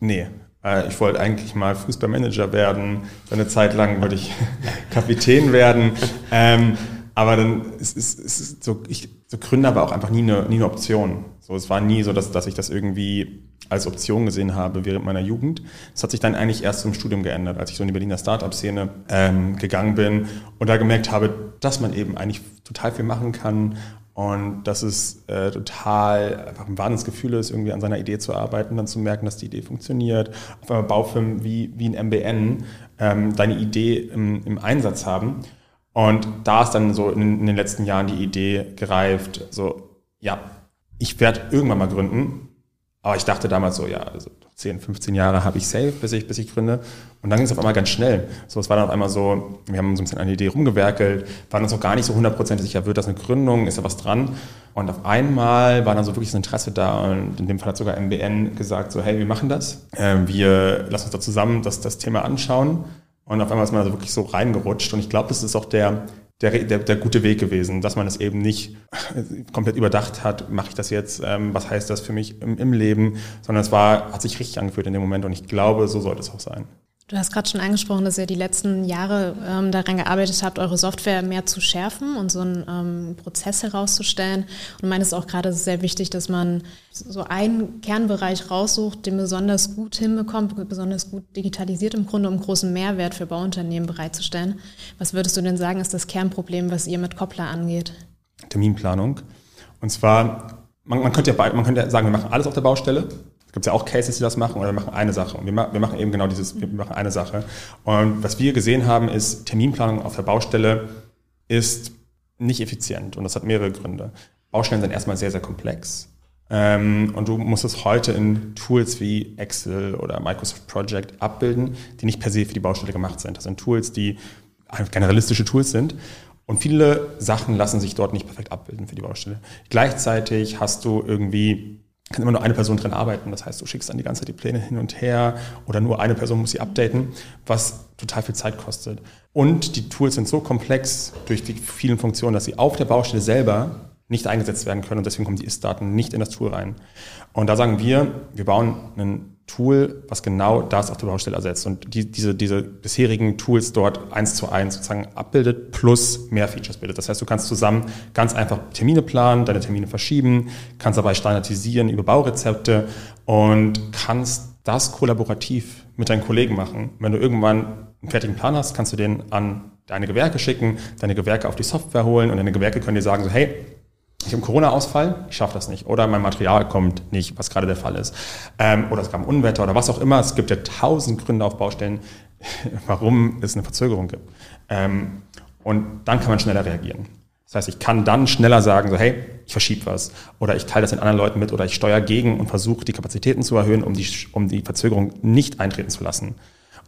Nee, äh, ich wollte eigentlich mal Fußballmanager werden. Für eine Zeit lang wollte ich *laughs* Kapitän werden. Ähm, aber dann ist, ist, ist so, ich, so Gründer war auch einfach nie eine, nie eine Option. So, es war nie so, dass, dass ich das irgendwie als Option gesehen habe während meiner Jugend. Das hat sich dann eigentlich erst im Studium geändert, als ich so in die Berliner Startup-Szene ähm, gegangen bin und da gemerkt habe, dass man eben eigentlich total viel machen kann und dass es äh, total einfach ein Wahnsinnsgefühl ist, irgendwie an seiner Idee zu arbeiten, dann zu merken, dass die Idee funktioniert. Auf einmal Baufirmen wie, wie ein MBN ähm, deine Idee im, im Einsatz haben. Und da ist dann so in, in den letzten Jahren die Idee gereift, so, ja, ich werde irgendwann mal gründen aber ich dachte damals so, ja, also 10, 15 Jahre habe ich safe, bis ich, bis ich gründe. Und dann ging es auf einmal ganz schnell. So, es war dann auf einmal so, wir haben so ein bisschen eine Idee rumgewerkelt, waren uns auch gar nicht so hundertprozentig sicher, wird das eine Gründung, ist da was dran? Und auf einmal war dann so wirklich das Interesse da und in dem Fall hat sogar MBN gesagt, so, hey, wir machen das. Ähm, wir lassen uns da zusammen das, das Thema anschauen. Und auf einmal ist man also wirklich so reingerutscht. Und ich glaube, das ist auch der, der, der, der gute Weg gewesen, dass man es eben nicht komplett überdacht hat, mache ich das jetzt, ähm, was heißt das für mich im, im Leben, sondern es war, hat sich richtig angefühlt in dem Moment und ich glaube, so sollte es auch sein. Du hast gerade schon angesprochen, dass ihr die letzten Jahre ähm, daran gearbeitet habt, eure Software mehr zu schärfen und so einen ähm, Prozess herauszustellen. Und meines auch gerade, sehr wichtig, dass man so einen Kernbereich raussucht, den besonders gut hinbekommt, besonders gut digitalisiert im Grunde, um großen Mehrwert für Bauunternehmen bereitzustellen. Was würdest du denn sagen, ist das Kernproblem, was ihr mit Koppler angeht? Terminplanung. Und zwar, man, man, könnte ja, man könnte ja sagen, wir machen alles auf der Baustelle. Es gibt ja auch Cases, die das machen, oder wir machen eine Sache. Und wir, wir machen eben genau dieses, wir machen eine Sache. Und was wir gesehen haben, ist, Terminplanung auf der Baustelle ist nicht effizient. Und das hat mehrere Gründe. Baustellen sind erstmal sehr, sehr komplex. Ähm, und du musst es heute in Tools wie Excel oder Microsoft Project abbilden, die nicht per se für die Baustelle gemacht sind. Das sind Tools, die generalistische Tools sind. Und viele Sachen lassen sich dort nicht perfekt abbilden für die Baustelle. Gleichzeitig hast du irgendwie, kann immer nur eine Person drin arbeiten. Das heißt, du schickst dann die ganze Zeit die Pläne hin und her oder nur eine Person muss sie updaten, was total viel Zeit kostet. Und die Tools sind so komplex durch die vielen Funktionen, dass sie auf der Baustelle selber nicht eingesetzt werden können und deswegen kommen die Ist-Daten nicht in das Tool rein. Und da sagen wir, wir bauen ein Tool, was genau das auf der Baustelle ersetzt und die, diese, diese bisherigen Tools dort eins zu eins sozusagen abbildet plus mehr Features bildet. Das heißt, du kannst zusammen ganz einfach Termine planen, deine Termine verschieben, kannst dabei standardisieren über Baurezepte und kannst das kollaborativ mit deinen Kollegen machen. Wenn du irgendwann einen fertigen Plan hast, kannst du den an deine Gewerke schicken, deine Gewerke auf die Software holen und deine Gewerke können dir sagen so, hey, ich habe einen Corona-Ausfall, ich schaffe das nicht. Oder mein Material kommt nicht, was gerade der Fall ist. Ähm, oder es gab ein Unwetter oder was auch immer. Es gibt ja tausend Gründe auf Baustellen, *laughs* warum es eine Verzögerung gibt. Ähm, und dann kann man schneller reagieren. Das heißt, ich kann dann schneller sagen, so hey, ich verschiebe was oder ich teile das mit anderen Leuten mit oder ich steuere gegen und versuche die Kapazitäten zu erhöhen, um die, um die Verzögerung nicht eintreten zu lassen.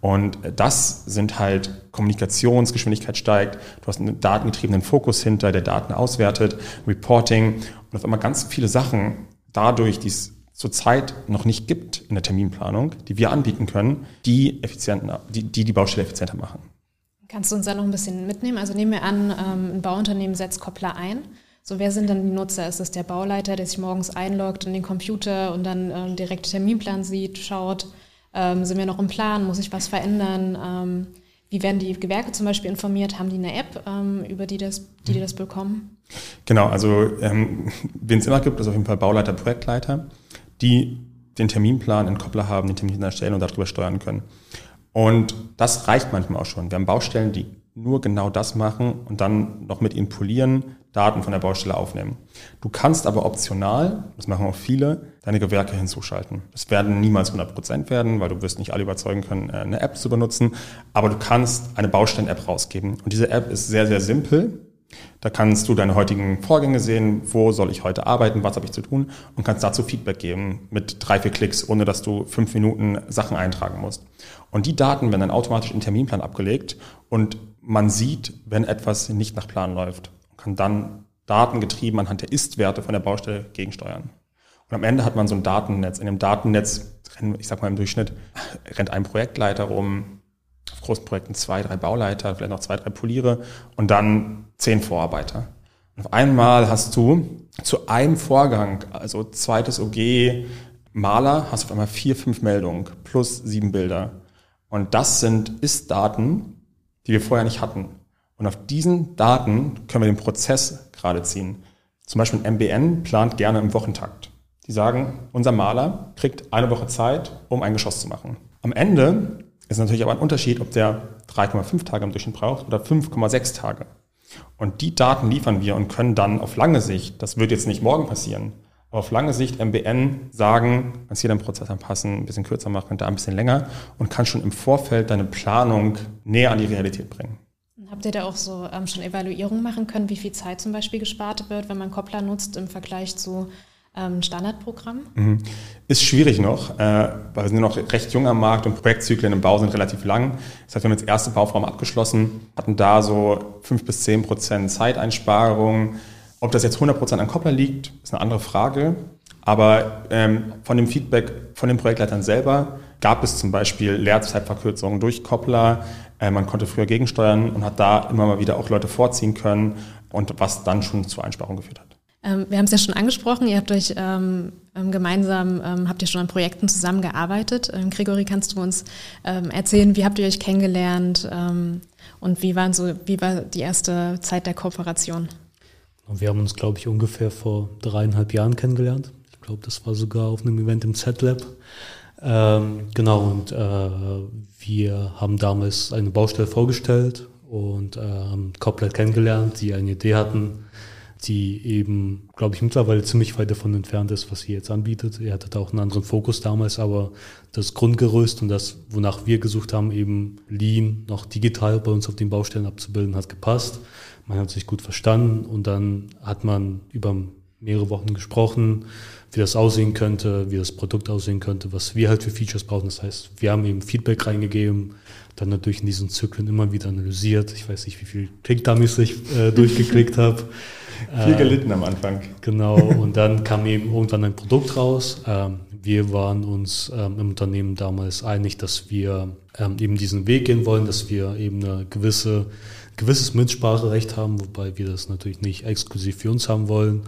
Und das sind halt Kommunikationsgeschwindigkeit steigt, du hast einen datengetriebenen Fokus hinter, der Daten auswertet, Reporting und auf einmal ganz viele Sachen dadurch, die es zurzeit noch nicht gibt in der Terminplanung, die wir anbieten können, die effizienter, die, die die Baustelle effizienter machen. Kannst du uns da noch ein bisschen mitnehmen? Also nehmen wir an, ähm, ein Bauunternehmen setzt Koppler ein. So, wer sind dann die Nutzer? Ist es der Bauleiter, der sich morgens einloggt in den Computer und dann ähm, direkt Terminplan sieht, schaut, ähm, sind wir noch im Plan? Muss ich was verändern? Ähm, wie werden die Gewerke zum Beispiel informiert? Haben die eine App, ähm, über die, das, die, die das bekommen? Genau, also ähm, wen es immer gibt, ist auf jeden Fall Bauleiter, Projektleiter, die den Terminplan in Koppler haben, den Termin erstellen und darüber steuern können. Und das reicht manchmal auch schon. Wir haben Baustellen, die nur genau das machen und dann noch mit ihnen polieren, Daten von der Baustelle aufnehmen. Du kannst aber optional, das machen auch viele, deine Gewerke hinzuschalten. Das werden niemals 100 Prozent werden, weil du wirst nicht alle überzeugen können, äh, eine App zu benutzen, aber du kannst eine Baustellen-App rausgeben. Und diese App ist sehr, sehr simpel. Da kannst du deine heutigen Vorgänge sehen, wo soll ich heute arbeiten, was habe ich zu tun und kannst dazu Feedback geben mit drei, vier Klicks, ohne dass du fünf Minuten Sachen eintragen musst. Und die Daten werden dann automatisch in den Terminplan abgelegt und man sieht, wenn etwas nicht nach Plan läuft und kann dann datengetrieben anhand der Ist-Werte von der Baustelle gegensteuern. Und am Ende hat man so ein Datennetz. In dem Datennetz, ich sag mal im Durchschnitt, rennt ein Projektleiter rum, auf großen Projekten zwei, drei Bauleiter, vielleicht noch zwei, drei Poliere und dann zehn Vorarbeiter. Und auf einmal hast du zu einem Vorgang, also zweites OG, Maler, hast du auf einmal vier, fünf Meldungen plus sieben Bilder. Und das sind Ist-Daten, die wir vorher nicht hatten. Und auf diesen Daten können wir den Prozess gerade ziehen. Zum Beispiel ein MBN plant gerne im Wochentakt. Die sagen, unser Maler kriegt eine Woche Zeit, um ein Geschoss zu machen. Am Ende ist natürlich aber ein Unterschied, ob der 3,5 Tage im Durchschnitt braucht oder 5,6 Tage. Und die Daten liefern wir und können dann auf lange Sicht, das wird jetzt nicht morgen passieren, aber auf lange Sicht MBN sagen, kannst hier deinen Prozess anpassen, ein bisschen kürzer machen, da ein bisschen länger und kann schon im Vorfeld deine Planung näher an die Realität bringen. Habt ihr da auch so ähm, schon Evaluierungen machen können, wie viel Zeit zum Beispiel gespart wird, wenn man Koppler nutzt im Vergleich zu ähm, Standardprogramm? Mhm. Ist schwierig noch, äh, weil wir sind noch recht jung am Markt und Projektzyklen im Bau sind relativ lang. Das heißt, wir haben jetzt erste Bauform abgeschlossen, hatten da so fünf bis zehn Prozent Zeiteinsparung. Ob das jetzt 100 Prozent an Koppler liegt, ist eine andere Frage. Aber ähm, von dem Feedback von den Projektleitern selber gab es zum Beispiel Leerzeitverkürzungen durch Koppler. Äh, man konnte früher gegensteuern und hat da immer mal wieder auch Leute vorziehen können und was dann schon zur Einsparung geführt hat. Ähm, wir haben es ja schon angesprochen, ihr habt euch ähm, ähm, gemeinsam, ähm, habt ihr schon an Projekten zusammengearbeitet. Ähm, Gregory, kannst du uns ähm, erzählen, wie habt ihr euch kennengelernt und wie, waren so, wie war die erste Zeit der Kooperation? Wir haben uns, glaube ich, ungefähr vor dreieinhalb Jahren kennengelernt. Ich glaube, das war sogar auf einem Event im Z-Lab. genau, und äh, wir haben damals eine Baustelle vorgestellt und äh, haben Couplet kennengelernt, die eine Idee hatten, die eben, glaube ich, mittlerweile ziemlich weit davon entfernt ist, was sie jetzt anbietet. Er hatte auch einen anderen Fokus damals, aber das Grundgerüst und das, wonach wir gesucht haben, eben Lean noch digital bei uns auf den Baustellen abzubilden, hat gepasst. Man hat sich gut verstanden und dann hat man über mehrere Wochen gesprochen, wie das aussehen könnte, wie das Produkt aussehen könnte, was wir halt für Features brauchen. Das heißt, wir haben eben Feedback reingegeben, dann natürlich in diesen Zyklen immer wieder analysiert. Ich weiß nicht, wie viel Klickdummies ich äh, *laughs* durchgeklickt habe. Viel gelitten am Anfang. Genau, und dann kam eben irgendwann ein Produkt raus. Ähm, wir waren uns ähm, im Unternehmen damals einig, dass wir ähm, eben diesen Weg gehen wollen, dass wir eben eine gewisse, gewisses Mitspracherecht haben, wobei wir das natürlich nicht exklusiv für uns haben wollen.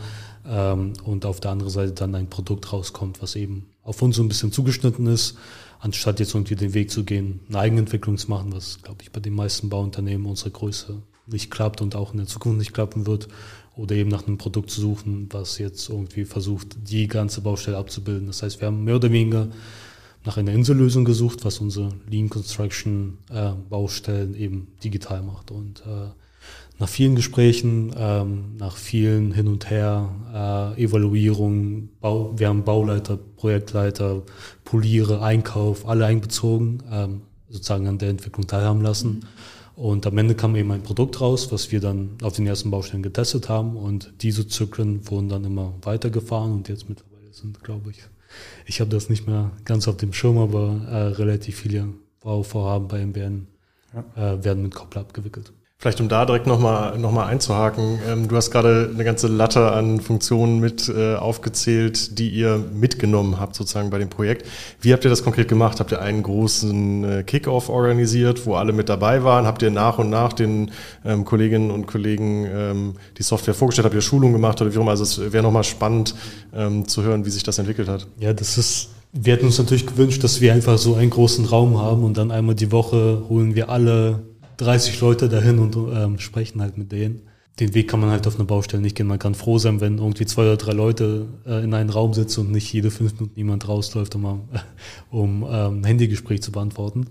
Und auf der anderen Seite dann ein Produkt rauskommt, was eben auf uns so ein bisschen zugeschnitten ist, anstatt jetzt irgendwie den Weg zu gehen, eine Eigenentwicklung zu machen, was, glaube ich, bei den meisten Bauunternehmen unserer Größe nicht klappt und auch in der Zukunft nicht klappen wird oder eben nach einem Produkt zu suchen, was jetzt irgendwie versucht, die ganze Baustelle abzubilden. Das heißt, wir haben mehr oder weniger nach einer Insellösung gesucht, was unsere Lean Construction äh, Baustellen eben digital macht. Und äh, nach vielen Gesprächen, ähm, nach vielen Hin und Her, äh, Evaluierungen, Bau, wir haben Bauleiter, Projektleiter, Poliere, Einkauf, alle einbezogen, ähm, sozusagen an der Entwicklung teilhaben lassen. Mhm und am Ende kam eben ein Produkt raus, was wir dann auf den ersten Baustellen getestet haben. Und diese Zyklen wurden dann immer weitergefahren und jetzt mittlerweile sind, glaube ich, ich habe das nicht mehr ganz auf dem Schirm, aber äh, relativ viele Bauvorhaben bei MBN ja. äh, werden mit Koppel abgewickelt. Vielleicht um da direkt nochmal noch mal einzuhaken. Ähm, du hast gerade eine ganze Latte an Funktionen mit äh, aufgezählt, die ihr mitgenommen habt sozusagen bei dem Projekt. Wie habt ihr das konkret gemacht? Habt ihr einen großen äh, Kickoff organisiert, wo alle mit dabei waren? Habt ihr nach und nach den ähm, Kolleginnen und Kollegen ähm, die Software vorgestellt? Habt ihr Schulungen gemacht oder wie auch immer? Also es wäre nochmal spannend ähm, zu hören, wie sich das entwickelt hat. Ja, das ist wir hätten uns natürlich gewünscht, dass wir einfach so einen großen Raum haben und dann einmal die Woche holen wir alle 30 Leute dahin und ähm, sprechen halt mit denen. Den Weg kann man halt auf einer Baustelle nicht gehen. Man kann froh sein, wenn irgendwie zwei oder drei Leute äh, in einen Raum sitzen und nicht jede fünf Minuten jemand rausläuft, um, *laughs* um ähm, Handygespräch zu beantworten.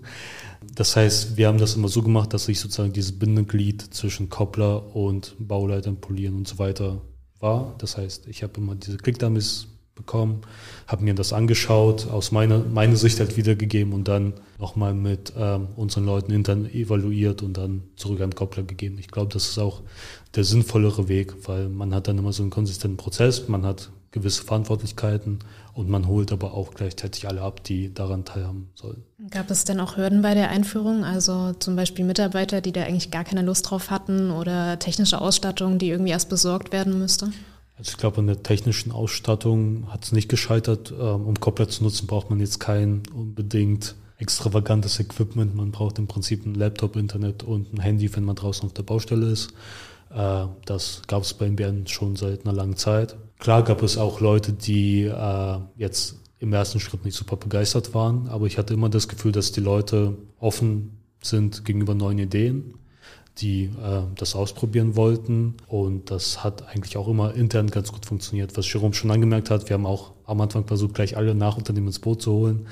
Das heißt, wir haben das immer so gemacht, dass ich sozusagen dieses Bindeglied zwischen Koppler und Bauleitern, Polieren und so weiter war. Das heißt, ich habe immer diese Clickdummies bekommen, habe mir das angeschaut, aus meiner meine Sicht halt wiedergegeben und dann nochmal mit ähm, unseren Leuten intern evaluiert und dann zurück an Koppler gegeben. Ich glaube, das ist auch der sinnvollere Weg, weil man hat dann immer so einen konsistenten Prozess, man hat gewisse Verantwortlichkeiten und man holt aber auch gleichzeitig alle ab, die daran teilhaben sollen. Gab es denn auch Hürden bei der Einführung? Also zum Beispiel Mitarbeiter, die da eigentlich gar keine Lust drauf hatten oder technische Ausstattung, die irgendwie erst besorgt werden müsste? Also ich glaube, an der technischen Ausstattung hat es nicht gescheitert. Ähm, um Koppler zu nutzen, braucht man jetzt kein unbedingt extravagantes Equipment. Man braucht im Prinzip ein Laptop, Internet und ein Handy, wenn man draußen auf der Baustelle ist. Äh, das gab es bei MBN schon seit einer langen Zeit. Klar gab es auch Leute, die äh, jetzt im ersten Schritt nicht super begeistert waren, aber ich hatte immer das Gefühl, dass die Leute offen sind gegenüber neuen Ideen die äh, das ausprobieren wollten. Und das hat eigentlich auch immer intern ganz gut funktioniert. Was Jerome schon angemerkt hat, wir haben auch am Anfang versucht, gleich alle Nachunternehmen ins Boot zu holen.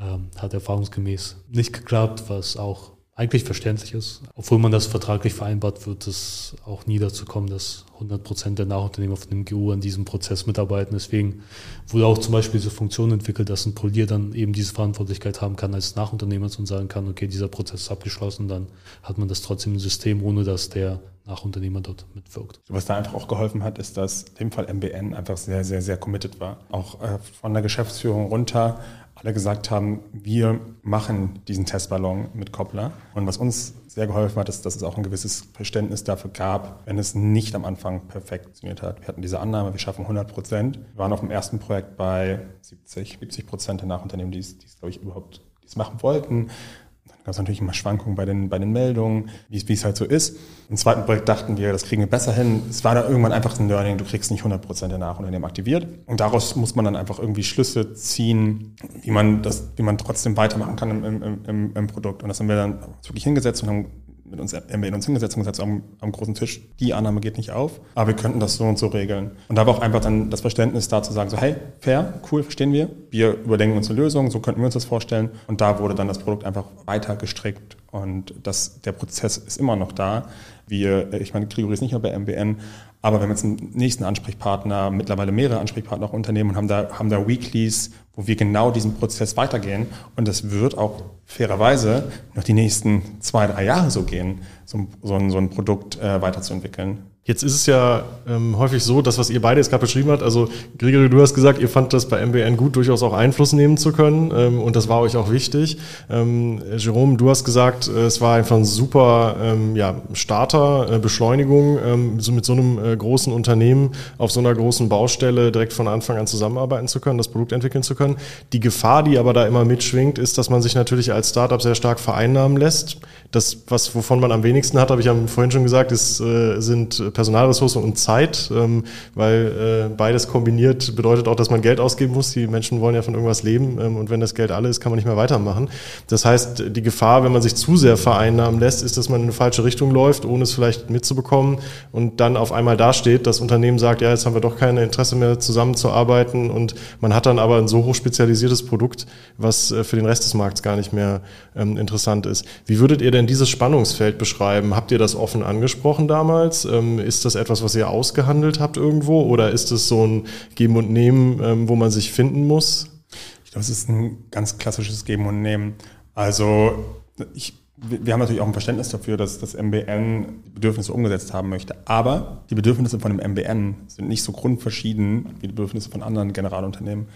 Ähm, hat erfahrungsgemäß nicht geklappt, was auch eigentlich verständlich ist. Obwohl man das vertraglich vereinbart, wird es auch nie dazu kommen, dass 100 Prozent der Nachunternehmer von dem GU an diesem Prozess mitarbeiten. Deswegen wurde auch zum Beispiel diese Funktion entwickelt, dass ein Polier dann eben diese Verantwortlichkeit haben kann als Nachunternehmer und sagen kann, okay, dieser Prozess ist abgeschlossen, dann hat man das trotzdem im System, ohne dass der Nachunternehmer dort mitwirkt. Was da einfach auch geholfen hat, ist, dass in dem Fall MBN einfach sehr, sehr, sehr committed war. Auch äh, von der Geschäftsführung runter alle gesagt haben, wir machen diesen Testballon mit Koppler. Und was uns sehr geholfen hat, ist, dass es auch ein gewisses Verständnis dafür gab, wenn es nicht am Anfang perfekt funktioniert hat. Wir hatten diese Annahme, wir schaffen 100 Prozent. Wir waren auf dem ersten Projekt bei 70, 70 Prozent der Nachunternehmen, die es, die es glaube ich, überhaupt die es machen wollten gab es natürlich immer Schwankungen bei den, bei den Meldungen, wie, es halt so ist. Im zweiten Projekt dachten wir, das kriegen wir besser hin. Es war da irgendwann einfach ein Learning, du kriegst nicht 100 Prozent der Nachunternehmen aktiviert. Und daraus muss man dann einfach irgendwie Schlüsse ziehen, wie man das, wie man trotzdem weitermachen kann im, im, im, im Produkt. Und das haben wir dann wirklich hingesetzt und haben mit uns, haben wir in uns hingesetzt und gesagt, am, am, großen Tisch, die Annahme geht nicht auf, aber wir könnten das so und so regeln. Und da war auch einfach dann das Verständnis da zu sagen, so hey, fair, cool, verstehen wir, wir überdenken uns eine Lösung, so könnten wir uns das vorstellen. Und da wurde dann das Produkt einfach weiter gestrickt und das, der Prozess ist immer noch da. Wir, ich meine, Grigori ist nicht nur bei MBN, Aber wir haben jetzt einen nächsten Ansprechpartner, mittlerweile mehrere Ansprechpartner auch Unternehmen und haben da, haben da Weeklies, wo wir genau diesen Prozess weitergehen. Und das wird auch fairerweise noch die nächsten zwei, drei Jahre so gehen, so, so, ein, so ein Produkt äh, weiterzuentwickeln. Jetzt ist es ja ähm, häufig so, dass was ihr beide jetzt gerade beschrieben habt, also Gregory, du hast gesagt, ihr fandt das bei MBN gut, durchaus auch Einfluss nehmen zu können ähm, und das war euch auch wichtig. Ähm, Jerome, du hast gesagt, äh, es war einfach ein super ähm, ja, Starter, äh, Beschleunigung, ähm, so mit so einem äh, großen Unternehmen auf so einer großen Baustelle direkt von Anfang an zusammenarbeiten zu können, das Produkt entwickeln zu können. Die Gefahr, die aber da immer mitschwingt, ist, dass man sich natürlich als Startup sehr stark vereinnahmen lässt. Das, was wovon man am wenigsten hat, habe ich ja vorhin schon gesagt, ist, äh, sind Personalressourcen und Zeit, ähm, weil äh, beides kombiniert bedeutet auch, dass man Geld ausgeben muss. Die Menschen wollen ja von irgendwas leben ähm, und wenn das Geld alle ist, kann man nicht mehr weitermachen. Das heißt, die Gefahr, wenn man sich zu sehr vereinnahmen lässt, ist, dass man in eine falsche Richtung läuft, ohne es vielleicht mitzubekommen und dann auf einmal dasteht, das Unternehmen sagt, ja, jetzt haben wir doch kein Interesse mehr zusammenzuarbeiten und man hat dann aber ein so hochspezialisiertes Produkt, was äh, für den Rest des Markts gar nicht mehr ähm, interessant ist. Wie würdet ihr denn dieses Spannungsfeld beschreiben? Habt ihr das offen angesprochen damals? Ähm, ist das etwas, was ihr ausgehandelt habt irgendwo oder ist es so ein Geben und Nehmen, ähm, wo man sich finden muss? Ich glaube, es ist ein ganz klassisches Geben und Nehmen. Also ich, wir haben natürlich auch ein Verständnis dafür, dass das MBN Bedürfnisse umgesetzt haben möchte. Aber die Bedürfnisse von dem MBN sind nicht so grundverschieden wie die Bedürfnisse von anderen Generalunternehmen.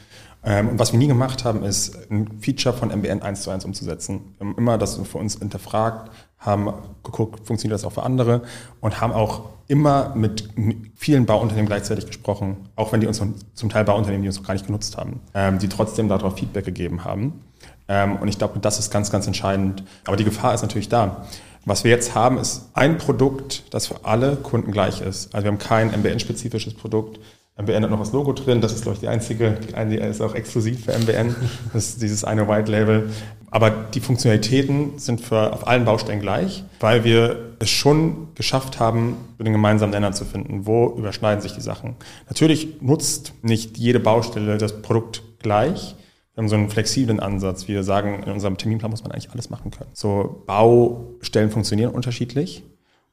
Ähm, und was wir nie gemacht haben, ist ein Feature von MBN eins zu eins umzusetzen. Wir haben immer das für uns hinterfragt, haben geguckt, funktioniert das auch für andere und haben auch immer mit vielen Bauunternehmen gleichzeitig gesprochen, auch wenn die uns zum Teil Bauunternehmen, die uns noch gar nicht genutzt haben, ähm, die trotzdem darauf Feedback gegeben haben. Ähm, und ich glaube, das ist ganz, ganz entscheidend. Aber die Gefahr ist natürlich da. Was wir jetzt haben, ist ein Produkt, das für alle Kunden gleich ist. Also wir haben kein MBN-spezifisches Produkt. MBN hat noch das Logo drin, das ist, glaube ich, die einzige, die ist auch exklusiv für MBN, das ist dieses eine White Label. Aber die Funktionalitäten sind für auf allen Baustellen gleich, weil wir es schon geschafft haben, den gemeinsamen Nenner zu finden. Wo überschneiden sich die Sachen? Natürlich nutzt nicht jede Baustelle das Produkt gleich. Wir haben so einen flexiblen Ansatz. Wir sagen, in unserem Terminplan muss man eigentlich alles machen können. So Baustellen funktionieren unterschiedlich.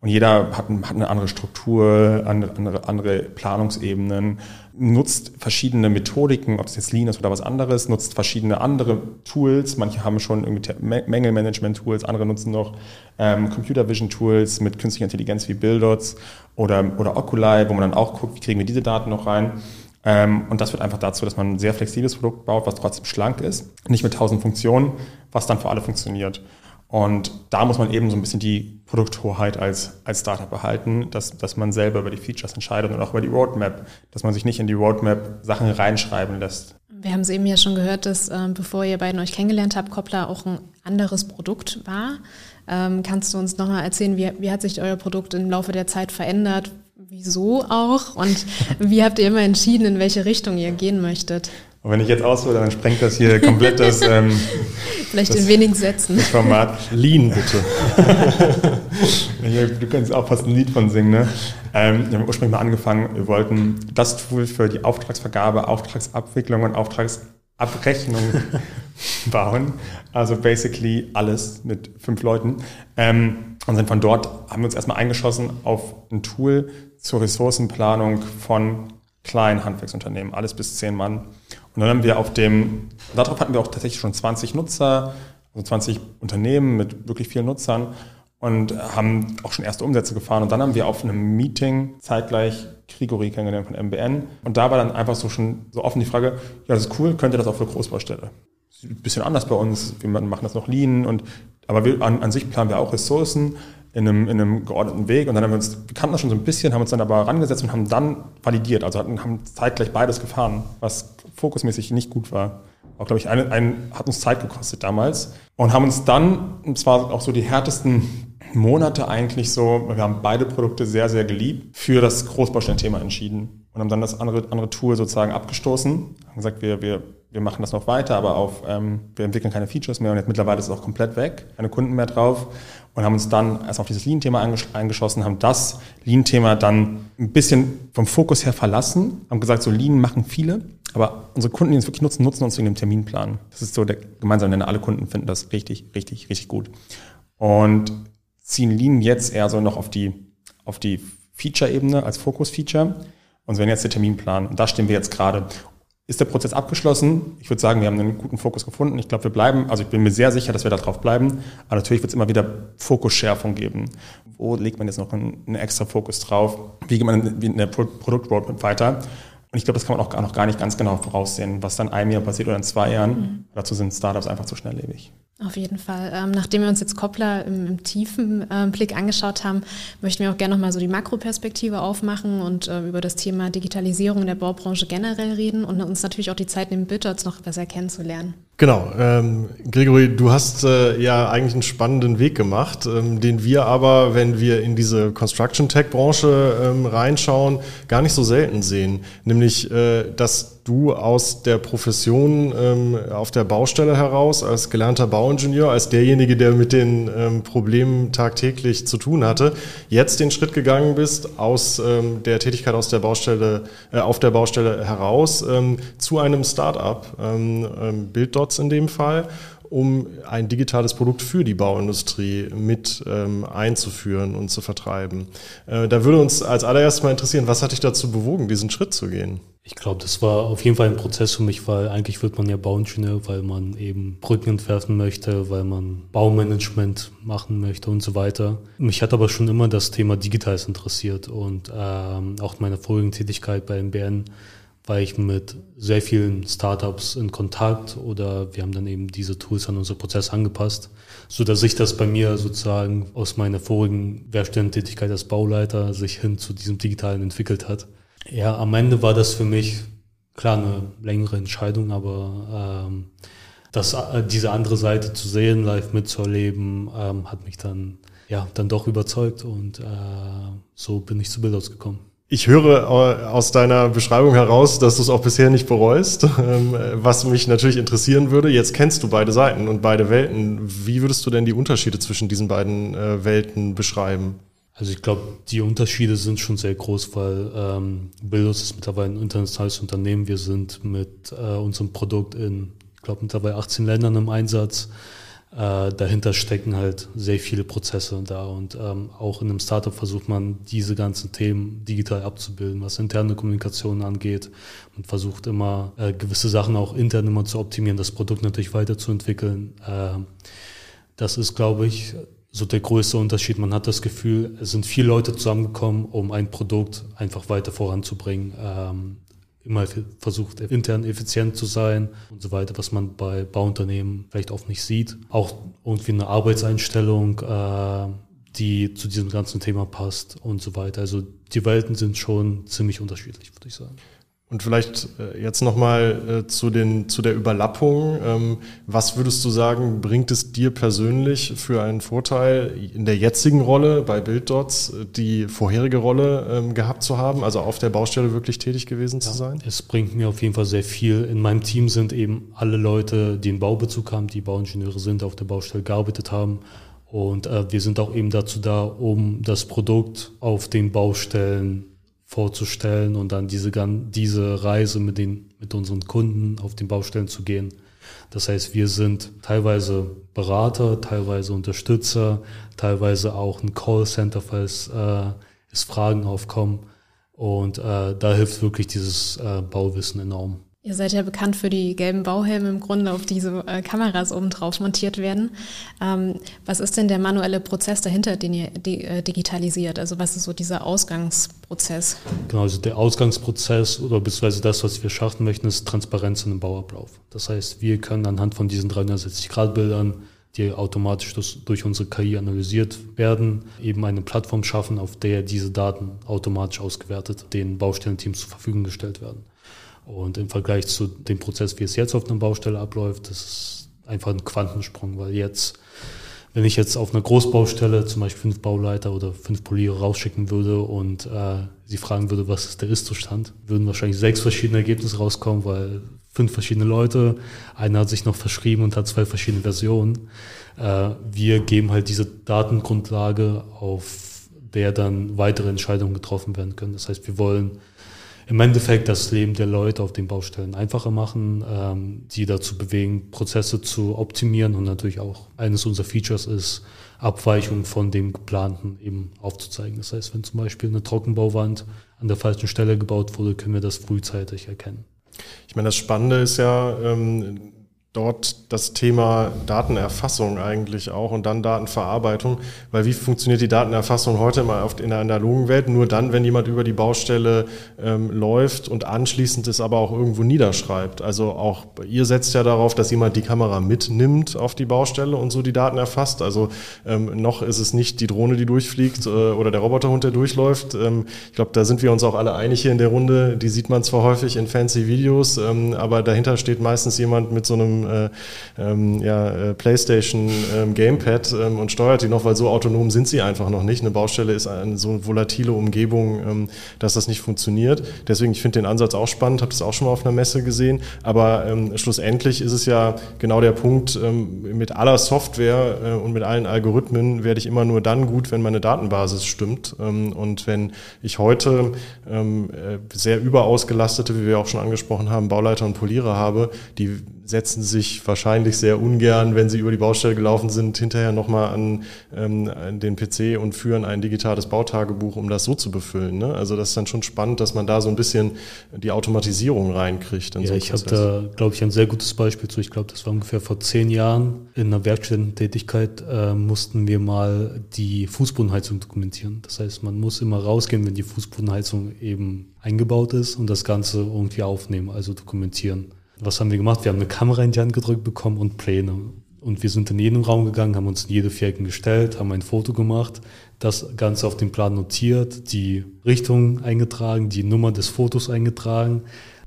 Und jeder hat, hat eine andere Struktur, andere, andere Planungsebenen, nutzt verschiedene Methodiken, ob es jetzt Lean ist oder was anderes, nutzt verschiedene andere Tools. Manche haben schon irgendwie Mängelmanagement-Tools, andere nutzen noch ähm, Computer Vision-Tools mit künstlicher Intelligenz wie Buildots oder, oder Oculai, wo man dann auch guckt, wie kriegen wir diese Daten noch rein. Ähm, und das führt einfach dazu, dass man ein sehr flexibles Produkt baut, was trotzdem schlank ist, nicht mit tausend Funktionen, was dann für alle funktioniert. Und da muss man eben so ein bisschen die Produkthoheit als, als Startup behalten, dass, dass man selber über die Features entscheidet und auch über die Roadmap, dass man sich nicht in die Roadmap Sachen reinschreiben lässt. Wir haben es eben ja schon gehört, dass äh, bevor ihr beiden euch kennengelernt habt, Koppler auch ein anderes Produkt war. Ähm, kannst du uns nochmal erzählen, wie, wie hat sich euer Produkt im Laufe der Zeit verändert? Wieso auch? Und *laughs* wie habt ihr immer entschieden, in welche Richtung ihr gehen möchtet? Und wenn ich jetzt aushole, dann sprengt das hier komplett das. Ähm, *laughs* Vielleicht das, in wenigen Sätzen. Das Format. Lean, bitte. *laughs* du kannst auch fast ein Lied von singen, ne? Ähm, wir haben ursprünglich mal angefangen, wir wollten das Tool für die Auftragsvergabe, Auftragsabwicklung und Auftragsabrechnung *laughs* bauen. Also basically alles mit fünf Leuten. Ähm, und sind von dort, haben wir uns erstmal eingeschossen auf ein Tool zur Ressourcenplanung von kleinen Handwerksunternehmen, alles bis zehn Mann. Und dann haben wir auf dem, darauf hatten wir auch tatsächlich schon 20 Nutzer, also 20 Unternehmen mit wirklich vielen Nutzern und haben auch schon erste Umsätze gefahren. Und dann haben wir auf einem Meeting zeitgleich Grigori kennengelernt von MBN. Und da war dann einfach so schon so offen die Frage, ja, das ist cool, könnte ihr das auch für Großbaustelle? Ein bisschen anders bei uns, wir machen das noch Lean und aber wir, an, an sich planen wir auch Ressourcen in einem, in einem geordneten Weg. Und dann haben wir uns, wir kannten das schon so ein bisschen, haben uns dann aber rangesetzt und haben dann validiert. Also hatten, haben zeitgleich beides gefahren, was fokusmäßig nicht gut war. Auch, glaube ich, ein, ein, hat uns Zeit gekostet damals. Und haben uns dann, und zwar auch so die härtesten Monate eigentlich so, wir haben beide Produkte sehr, sehr geliebt, für das Großbaustellenthema entschieden. Und haben dann das andere, andere Tool sozusagen abgestoßen. Haben gesagt, wir, wir, wir machen das noch weiter, aber auf, ähm, wir entwickeln keine Features mehr und jetzt mittlerweile ist es auch komplett weg, keine Kunden mehr drauf und haben uns dann erst auf dieses Lean-Thema eingeschossen, haben das Lean-Thema dann ein bisschen vom Fokus her verlassen, haben gesagt, so Lean machen viele, aber unsere Kunden, die uns wirklich nutzen, nutzen uns wegen dem Terminplan. Das ist so der gemeinsame Nenner. Alle Kunden finden das richtig, richtig, richtig gut. Und ziehen Lean jetzt eher so noch auf die, auf die Feature-Ebene, als Fokus-Feature. Und so werden jetzt der Terminplan. Und da stehen wir jetzt gerade. Ist der Prozess abgeschlossen? Ich würde sagen, wir haben einen guten Fokus gefunden. Ich glaube, wir bleiben, also ich bin mir sehr sicher, dass wir da drauf bleiben. Aber natürlich wird es immer wieder Fokusschärfung geben. Wo legt man jetzt noch einen, einen extra Fokus drauf? Wie geht man in der Produktroadmap weiter? Und ich glaube, das kann man auch noch gar nicht ganz genau voraussehen, was dann einem Jahr passiert oder in zwei Jahren. Mhm. Dazu sind Startups einfach zu schnelllebig. Auf jeden Fall. Ähm, nachdem wir uns jetzt Koppler im, im tiefen äh, Blick angeschaut haben, möchten wir auch gerne nochmal so die Makroperspektive aufmachen und äh, über das Thema Digitalisierung in der Baubranche generell reden und uns natürlich auch die Zeit nehmen, BitDots noch besser kennenzulernen. Genau. Ähm, Gregory, du hast äh, ja eigentlich einen spannenden Weg gemacht, ähm, den wir aber, wenn wir in diese Construction Tech Branche ähm, reinschauen, gar nicht so selten sehen. Nämlich, äh, dass du aus der Profession ähm, auf der Baustelle heraus als gelernter Bauingenieur, als derjenige, der mit den ähm, Problemen tagtäglich zu tun hatte, jetzt den Schritt gegangen bist aus ähm, der Tätigkeit aus der Baustelle, äh, auf der Baustelle heraus ähm, zu einem Start-up, ähm, ähm, Bilddots in dem Fall um ein digitales Produkt für die Bauindustrie mit ähm, einzuführen und zu vertreiben. Äh, da würde uns als allererstes mal interessieren, was hat dich dazu bewogen, diesen Schritt zu gehen? Ich glaube, das war auf jeden Fall ein Prozess für mich, weil eigentlich wird man ja Bauingenieur, weil man eben Brücken entwerfen möchte, weil man Baumanagement machen möchte und so weiter. Mich hat aber schon immer das Thema Digitales interessiert und ähm, auch meine vorigen Tätigkeit bei MBN war ich mit sehr vielen Startups in Kontakt oder wir haben dann eben diese Tools an unser Prozess angepasst, so dass sich das bei mir sozusagen aus meiner vorigen Werkstättentätigkeit als Bauleiter sich hin zu diesem Digitalen entwickelt hat. Ja, am Ende war das für mich klar eine längere Entscheidung, aber ähm, das, äh, diese andere Seite zu sehen, live mitzuerleben, ähm, hat mich dann ja dann doch überzeugt und äh, so bin ich zu Bildhaus gekommen. Ich höre äh, aus deiner Beschreibung heraus, dass du es auch bisher nicht bereust, *laughs* ähm, was mich natürlich interessieren würde. Jetzt kennst du beide Seiten und beide Welten. Wie würdest du denn die Unterschiede zwischen diesen beiden äh, Welten beschreiben? Also ich glaube, die Unterschiede sind schon sehr groß, weil ähm, Bildos ist mittlerweile ein internationales Unternehmen. Wir sind mit äh, unserem Produkt in, ich glaube, mittlerweile 18 Ländern im Einsatz. Äh, dahinter stecken halt sehr viele Prozesse da und ähm, auch in einem Startup versucht man diese ganzen Themen digital abzubilden, was interne Kommunikation angeht. Man versucht immer äh, gewisse Sachen auch intern immer zu optimieren, das Produkt natürlich weiterzuentwickeln. Äh, das ist, glaube ich, so der größte Unterschied. Man hat das Gefühl, es sind viele Leute zusammengekommen, um ein Produkt einfach weiter voranzubringen. Ähm, immer versucht, intern effizient zu sein und so weiter, was man bei Bauunternehmen vielleicht oft nicht sieht. Auch irgendwie eine Arbeitseinstellung, äh, die zu diesem ganzen Thema passt und so weiter. Also die Welten sind schon ziemlich unterschiedlich, würde ich sagen. Und vielleicht äh, jetzt nochmal äh, zu, den, zu der Überlappung. Ähm, was würdest du sagen, bringt es dir persönlich für einen Vorteil in der jetzigen Rolle bei BuildDots, äh, die vorherige Rolle ähm, gehabt zu haben, also auf der Baustelle wirklich tätig gewesen zu sein? Es bringt mir auf jeden Fall sehr viel. In meinem Team sind eben alle Leute, die einen Baubezug haben, die Bauingenieure sind, auf der Baustelle gearbeitet haben. Und wir sind auch eben dazu da, um das Produkt auf den Baustellen vorzustellen und dann diese, diese Reise mit, den, mit unseren Kunden auf den Baustellen zu gehen. Das heißt, wir sind teilweise Berater, teilweise Unterstützer, teilweise auch ein Callcenter, falls äh, es Fragen aufkommen. Und äh, da hilft wirklich dieses äh, Bauwissen enorm. Ihr seid ja bekannt für die gelben Bauhelme im Grunde, auf die so äh, Kameras oben drauf montiert werden. Ähm, was ist denn der manuelle Prozess dahinter, den ihr di äh, digitalisiert? Also was ist so dieser Ausgangsprozess? Genau, also der Ausgangsprozess oder beziehungsweise das, was wir schaffen möchten, ist Transparenz in dem Bauablauf. Das heißt, wir können anhand von diesen 360-Grad-Bildern die automatisch durch unsere KI analysiert werden, eben eine Plattform schaffen, auf der diese Daten automatisch ausgewertet den Baustellenteams zur Verfügung gestellt werden. Und im Vergleich zu dem Prozess, wie es jetzt auf einer Baustelle abläuft, das ist einfach ein Quantensprung, weil jetzt, wenn ich jetzt auf einer Großbaustelle zum Beispiel fünf Bauleiter oder fünf Poliere rausschicken würde und äh, sie fragen würde, was ist der Ist-Zustand, würden wahrscheinlich sechs verschiedene Ergebnisse rauskommen, weil fünf verschiedene Leute, einer hat sich noch verschrieben und hat zwei verschiedene Versionen. Äh, wir geben halt diese Datengrundlage, auf der dann weitere Entscheidungen getroffen werden können. Das heißt, wir wollen im Endeffekt das Leben der Leute auf den Baustellen einfacher machen, ähm, die dazu bewegen, Prozesse zu optimieren und natürlich auch eines unserer Features ist, Abweichungen von dem geplanten eben aufzuzeigen. Das heißt, wenn zum Beispiel eine Trockenbauwand an der falschen Stelle gebaut wurde, können wir das frühzeitig erkennen. Ich meine, das Spannende ist ja, ähm, dort das Thema Datenerfassung eigentlich auch und dann Datenverarbeitung, weil wie funktioniert die Datenerfassung heute mal oft in der analogen Welt? Nur dann, wenn jemand über die Baustelle ähm, läuft und anschließend es aber auch irgendwo niederschreibt. Also auch ihr setzt ja darauf, dass jemand die Kamera mitnimmt auf die Baustelle und so die Daten erfasst. Also ähm, noch ist es nicht die Drohne, die durchfliegt äh, oder der Roboterhund, der durchläuft. Ähm, ich glaube, da sind wir uns auch alle einig hier in der Runde. Die sieht man zwar häufig in fancy Videos, ähm, aber dahinter steht meistens jemand mit so einem äh, ähm, ja, äh, PlayStation ähm, Gamepad ähm, und steuert die noch, weil so autonom sind sie einfach noch nicht. Eine Baustelle ist eine so volatile Umgebung, ähm, dass das nicht funktioniert. Deswegen, ich finde den Ansatz auch spannend, habe das auch schon mal auf einer Messe gesehen. Aber ähm, schlussendlich ist es ja genau der Punkt, ähm, mit aller Software äh, und mit allen Algorithmen werde ich immer nur dann gut, wenn meine Datenbasis stimmt. Und wenn ich heute äh, sehr überausgelastete, wie wir auch schon angesprochen haben, Bauleiter und Poliere habe, die setzen sich wahrscheinlich sehr ungern, wenn sie über die Baustelle gelaufen sind, hinterher nochmal an, ähm, an den PC und führen ein digitales Bautagebuch, um das so zu befüllen. Ne? Also das ist dann schon spannend, dass man da so ein bisschen die Automatisierung reinkriegt. ja, so ich habe da, glaube ich, ein sehr gutes Beispiel zu. Ich glaube, das war ungefähr vor zehn Jahren. In einer Werkstättentätigkeit äh, mussten wir mal die Fußbodenheizung dokumentieren. Das heißt, man muss immer rausgehen, wenn die Fußbodenheizung eben eingebaut ist und das Ganze irgendwie aufnehmen, also dokumentieren. Was haben wir gemacht? Wir haben eine Kamera in die Hand gedrückt bekommen und Pläne. Und wir sind in jeden Raum gegangen, haben uns in jede Vierecken gestellt, haben ein Foto gemacht, das Ganze auf dem Plan notiert, die Richtung eingetragen, die Nummer des Fotos eingetragen.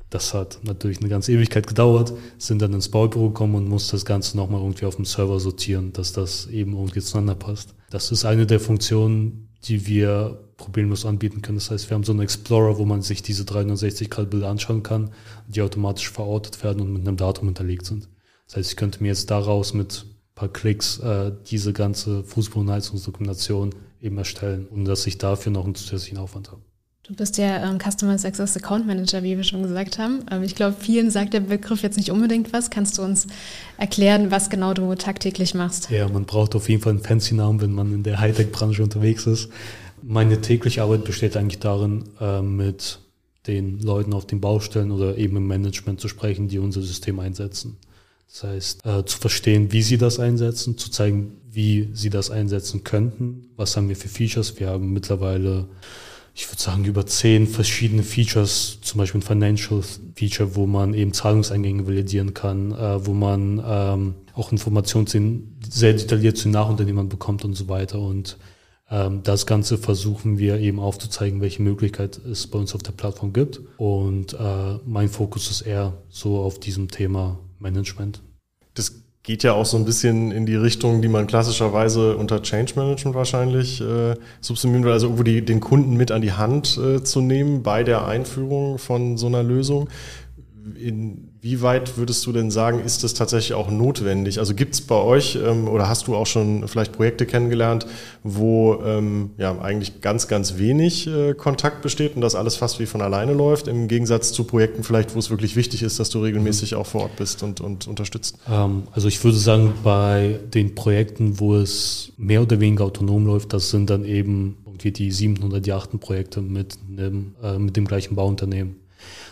Das hat natürlich eine ganze Ewigkeit gedauert, sind dann ins Baubüro gekommen und mussten das Ganze nochmal irgendwie auf dem Server sortieren, dass das eben irgendwie zueinander passt. Das ist eine der Funktionen, die wir problemlos anbieten können. Das heißt, wir haben so einen Explorer, wo man sich diese 360-Grad-Bilder anschauen kann, die automatisch verortet werden und mit einem Datum hinterlegt sind. Das heißt, ich könnte mir jetzt daraus mit ein paar Klicks äh, diese ganze Fußbodenheizungsdokumentation eben erstellen, ohne dass ich dafür noch einen zusätzlichen Aufwand habe. Du bist ja ähm, Customer Success Account Manager, wie wir schon gesagt haben. Ähm, ich glaube, vielen sagt der Begriff jetzt nicht unbedingt was. Kannst du uns erklären, was genau du tagtäglich machst? Ja, man braucht auf jeden Fall einen fancy Namen, wenn man in der Hightech-Branche unterwegs ist. Meine tägliche Arbeit besteht eigentlich darin, äh, mit den Leuten auf den Baustellen oder eben im Management zu sprechen, die unser System einsetzen. Das heißt, äh, zu verstehen, wie sie das einsetzen, zu zeigen, wie sie das einsetzen könnten, was haben wir für Features. Wir haben mittlerweile ich würde sagen, über zehn verschiedene Features, zum Beispiel ein Financial Feature, wo man eben Zahlungseingänge validieren kann, äh, wo man ähm, auch Informationen sehr detailliert zu Nachunternehmern bekommt und so weiter. Und ähm, das Ganze versuchen wir eben aufzuzeigen, welche Möglichkeit es bei uns auf der Plattform gibt. Und äh, mein Fokus ist eher so auf diesem Thema Management. Geht ja auch so ein bisschen in die Richtung, die man klassischerweise unter Change Management wahrscheinlich äh, subsumieren will, also irgendwo die, den Kunden mit an die Hand äh, zu nehmen bei der Einführung von so einer Lösung. In, wie weit würdest du denn sagen, ist das tatsächlich auch notwendig? Also gibt es bei euch ähm, oder hast du auch schon vielleicht Projekte kennengelernt, wo ähm, ja eigentlich ganz, ganz wenig äh, Kontakt besteht und das alles fast wie von alleine läuft, im Gegensatz zu Projekten vielleicht, wo es wirklich wichtig ist, dass du regelmäßig auch vor Ort bist und, und unterstützt? Ähm, also ich würde sagen, bei den Projekten, wo es mehr oder weniger autonom läuft, das sind dann eben irgendwie die 700 Yachten Projekte mit, äh, mit dem gleichen Bauunternehmen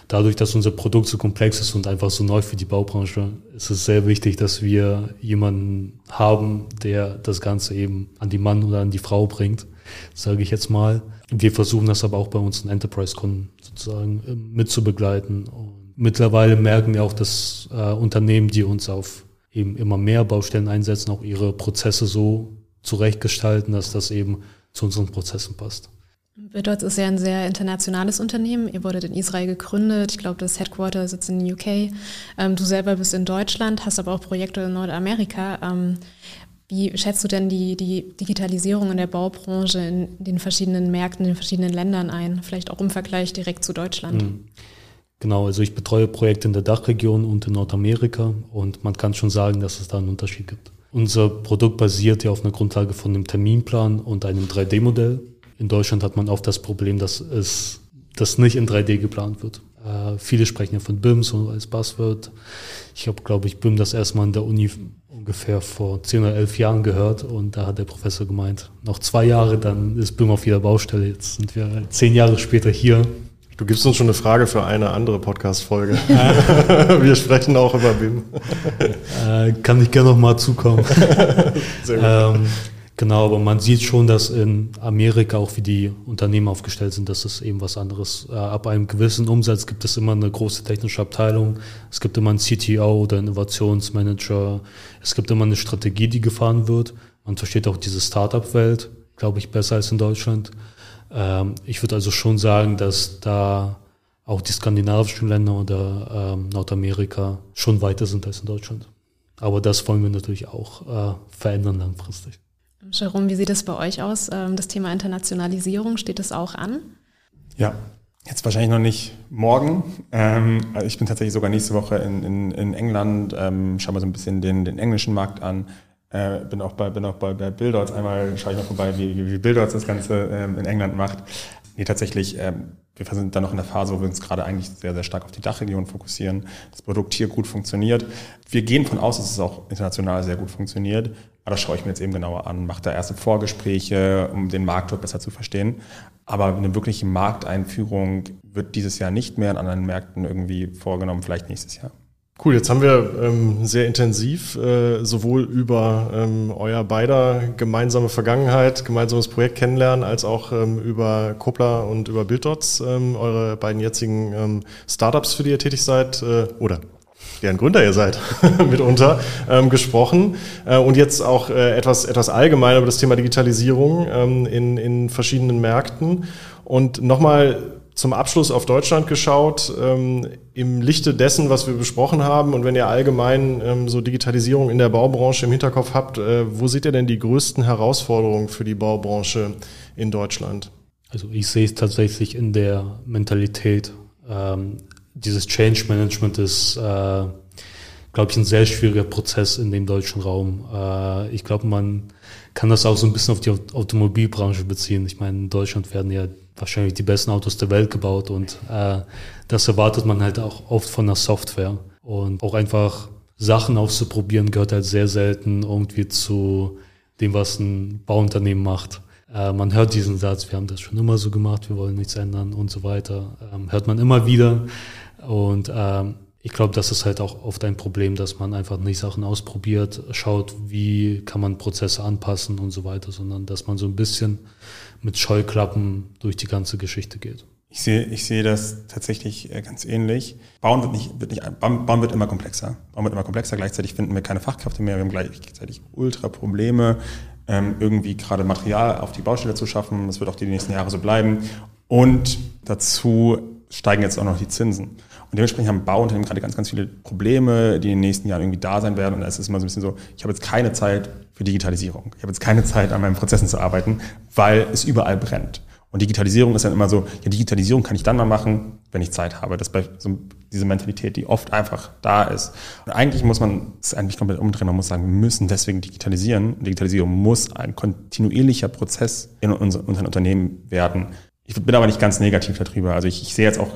dadurch, dass unser Produkt so komplex ist und einfach so neu für die Baubranche, ist es sehr wichtig, dass wir jemanden haben, der das Ganze eben an die Mann oder an die Frau bringt, sage ich jetzt mal. Wir versuchen das aber auch bei unseren Enterprise-Kunden sozusagen äh, mitzubegleiten. Und mittlerweile merken wir auch, dass äh, Unternehmen, die uns auf eben immer mehr Baustellen einsetzen, auch ihre Prozesse so zurechtgestalten, dass das eben zu unseren Prozessen passt. Bidots ist ja ein sehr internationales Unternehmen. Ihr wurdet in Israel gegründet. Ich glaube, das Headquarter sitzt in UK. Ähm, du selber bist in Deutschland, hast aber auch Projekte in Nordamerika. Ähm, wie schätzt du denn die, die Digitalisierung in der Baubranche in den verschiedenen Märkten, in den verschiedenen Ländern ein? Vielleicht auch im Vergleich direkt zu Deutschland. Mhm. Genau, also ich betreue Projekte in der Dachregion und in Nordamerika und man kann schon sagen, dass es da einen Unterschied gibt. Unser Produkt basiert ja auf einer Grundlage von einem Terminplan und einem 3D-Modell. In Deutschland hat man oft das Problem, dass es das nicht in 3D geplant wird. Äh, viele sprechen ja von BIM so als Buzzword. Ich habe, glaube ich, BIM das erstmal in der Uni ungefähr vor 10 oder 11 Jahren gehört und da hat der Professor gemeint, noch zwei Jahre, dann ist BIM auf jeder Baustelle. Jetzt sind wir zehn Jahre später hier. Du gibst uns schon eine Frage für eine andere Podcast-Folge. *laughs* wir sprechen auch über BIM. Äh, kann ich gerne noch mal zukommen. *laughs* Sehr gut. Ähm, Genau, aber man sieht schon, dass in Amerika auch wie die Unternehmen aufgestellt sind, das ist eben was anderes. Äh, ab einem gewissen Umsatz gibt es immer eine große technische Abteilung, es gibt immer einen CTO oder Innovationsmanager, es gibt immer eine Strategie, die gefahren wird. Man versteht auch diese Startup-Welt, glaube ich, besser als in Deutschland. Ähm, ich würde also schon sagen, dass da auch die skandinavischen Länder oder ähm, Nordamerika schon weiter sind als in Deutschland. Aber das wollen wir natürlich auch äh, verändern langfristig. Jerome, wie sieht es bei euch aus? Ähm, das Thema Internationalisierung, steht das auch an? Ja, jetzt wahrscheinlich noch nicht morgen. Ähm, ich bin tatsächlich sogar nächste Woche in, in, in England, ähm, schaue mal so ein bisschen den, den englischen Markt an. Äh, bin auch bei, bin auch bei, bei Bildorts einmal, schaue ich mal vorbei, wie, wie, Bildorts das Ganze in England macht. Nee, tatsächlich, wir sind da noch in der Phase, wo wir uns gerade eigentlich sehr, sehr stark auf die Dachregion fokussieren. Das Produkt hier gut funktioniert. Wir gehen von aus, dass es auch international sehr gut funktioniert. Aber das schaue ich mir jetzt eben genauer an, mache da erste Vorgespräche, um den Markt dort besser zu verstehen. Aber eine wirkliche Markteinführung wird dieses Jahr nicht mehr in anderen Märkten irgendwie vorgenommen, vielleicht nächstes Jahr. Cool, jetzt haben wir ähm, sehr intensiv äh, sowohl über ähm, euer beider gemeinsame Vergangenheit, gemeinsames Projekt kennenlernen, als auch ähm, über Kopla und über Bilddots, ähm, eure beiden jetzigen ähm, Startups, für die ihr tätig seid, äh, oder deren Gründer ihr seid, *laughs* mitunter ähm, gesprochen äh, und jetzt auch äh, etwas, etwas allgemein über das Thema Digitalisierung ähm, in, in verschiedenen Märkten. Und nochmal zum Abschluss auf Deutschland geschaut, ähm, im Lichte dessen, was wir besprochen haben und wenn ihr allgemein ähm, so Digitalisierung in der Baubranche im Hinterkopf habt, äh, wo seht ihr denn die größten Herausforderungen für die Baubranche in Deutschland? Also ich sehe es tatsächlich in der Mentalität. Ähm, dieses Change Management ist, äh, glaube ich, ein sehr schwieriger Prozess in dem deutschen Raum. Äh, ich glaube, man kann das auch so ein bisschen auf die Automobilbranche beziehen. Ich meine, in Deutschland werden ja wahrscheinlich die besten Autos der Welt gebaut und äh, das erwartet man halt auch oft von der Software. Und auch einfach Sachen auszuprobieren gehört halt sehr selten irgendwie zu dem, was ein Bauunternehmen macht. Äh, man hört diesen Satz, wir haben das schon immer so gemacht, wir wollen nichts ändern und so weiter. Ähm, hört man immer wieder. Und ähm, ich glaube, das ist halt auch oft ein Problem, dass man einfach nicht Sachen ausprobiert, schaut, wie kann man Prozesse anpassen und so weiter, sondern dass man so ein bisschen mit Scheuklappen durch die ganze Geschichte geht. Ich sehe, ich sehe das tatsächlich äh, ganz ähnlich. Bauen wird nicht, wird nicht, bauen wird immer komplexer. Bauen wird immer komplexer. Gleichzeitig finden wir keine Fachkräfte mehr. Wir haben gleichzeitig ultra Probleme, ähm, irgendwie gerade Material auf die Baustelle zu schaffen. Das wird auch die nächsten Jahre so bleiben. Und dazu steigen jetzt auch noch die Zinsen. Und dementsprechend haben Bauunternehmen gerade ganz, ganz viele Probleme, die in den nächsten Jahren irgendwie da sein werden. Und es ist immer so ein bisschen so, ich habe jetzt keine Zeit für Digitalisierung. Ich habe jetzt keine Zeit, an meinen Prozessen zu arbeiten, weil es überall brennt. Und Digitalisierung ist dann immer so, ja, Digitalisierung kann ich dann mal machen, wenn ich Zeit habe. Das ist so diese Mentalität, die oft einfach da ist. Und eigentlich muss man es eigentlich komplett umdrehen. Man muss sagen, wir müssen deswegen digitalisieren. Digitalisierung muss ein kontinuierlicher Prozess in unseren Unternehmen werden. Ich bin aber nicht ganz negativ darüber. Also ich, ich sehe jetzt auch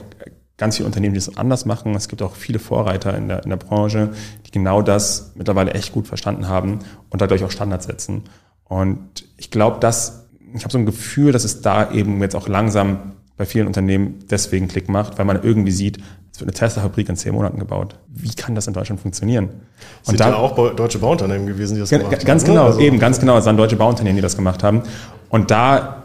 ganz viele Unternehmen, die es anders machen. Es gibt auch viele Vorreiter in der, in der Branche, die genau das mittlerweile echt gut verstanden haben und dadurch auch Standards setzen. Und ich glaube, dass ich habe so ein Gefühl, dass es da eben jetzt auch langsam bei vielen Unternehmen deswegen Klick macht, weil man irgendwie sieht, es wird eine Tesla-Fabrik in zehn Monaten gebaut. Wie kann das in Deutschland funktionieren? Und Sind da ja auch deutsche Bauunternehmen gewesen, die das gemacht haben. Ganz genau, also, eben, ganz genau. Es waren deutsche Bauunternehmen, die das gemacht haben. Und da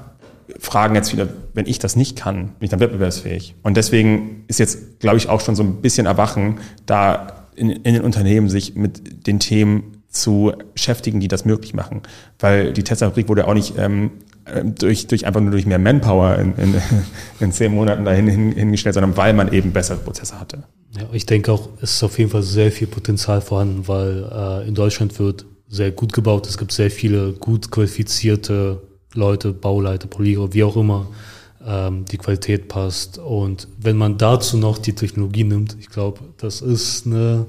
fragen jetzt wieder, wenn ich das nicht kann, bin ich dann wettbewerbsfähig. Und deswegen ist jetzt, glaube ich, auch schon so ein bisschen Erwachen, da in, in den Unternehmen sich mit den Themen zu beschäftigen, die das möglich machen. Weil die Tesla-Fabrik wurde auch nicht ähm, äh, durch, durch einfach nur durch mehr Manpower in, in, *laughs* in zehn Monaten dahin hin, hingestellt, sondern weil man eben bessere Prozesse hatte. Ja, ich denke auch, es ist auf jeden Fall sehr viel Potenzial vorhanden, weil äh, in Deutschland wird sehr gut gebaut. Es gibt sehr viele gut qualifizierte Leute, Bauleiter, Polierer, wie auch immer, ähm, die Qualität passt. Und wenn man dazu noch die Technologie nimmt, ich glaube, das ist eine,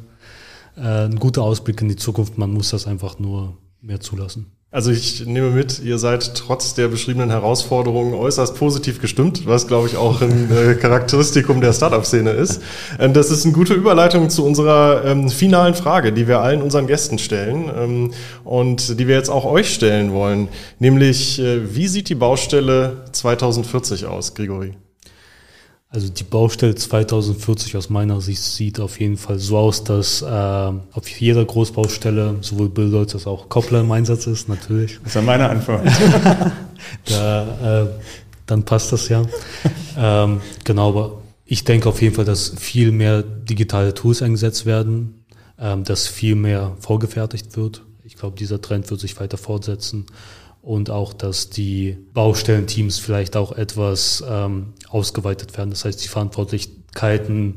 äh, ein guter Ausblick in die Zukunft. Man muss das einfach nur mehr zulassen. Also ich nehme mit, ihr seid trotz der beschriebenen Herausforderungen äußerst positiv gestimmt, was glaube ich auch ein äh, Charakteristikum der Startup-Szene ist. Ähm, das ist eine gute Überleitung zu unserer ähm, finalen Frage, die wir allen unseren Gästen stellen ähm, und die wir jetzt auch euch stellen wollen, nämlich äh, wie sieht die Baustelle 2040 aus, Grigori? Also die Baustelle 2040 aus meiner Sicht sieht auf jeden Fall so aus, dass äh, auf jeder Großbaustelle sowohl Bildholz als auch Koppler im Einsatz ist, natürlich. Das war meine Antwort. *laughs* da, äh, dann passt das ja. ähm, genau, aber ich denke auf jeden Fall, dass viel mehr digitale Tools eingesetzt werden, ähm, dass viel mehr vorgefertigt wird. Ich glaube, dieser Trend wird sich weiter fortsetzen und auch, dass die Baustellenteams vielleicht auch etwas ähm, ausgeweitet werden. Das heißt, die Verantwortlichkeiten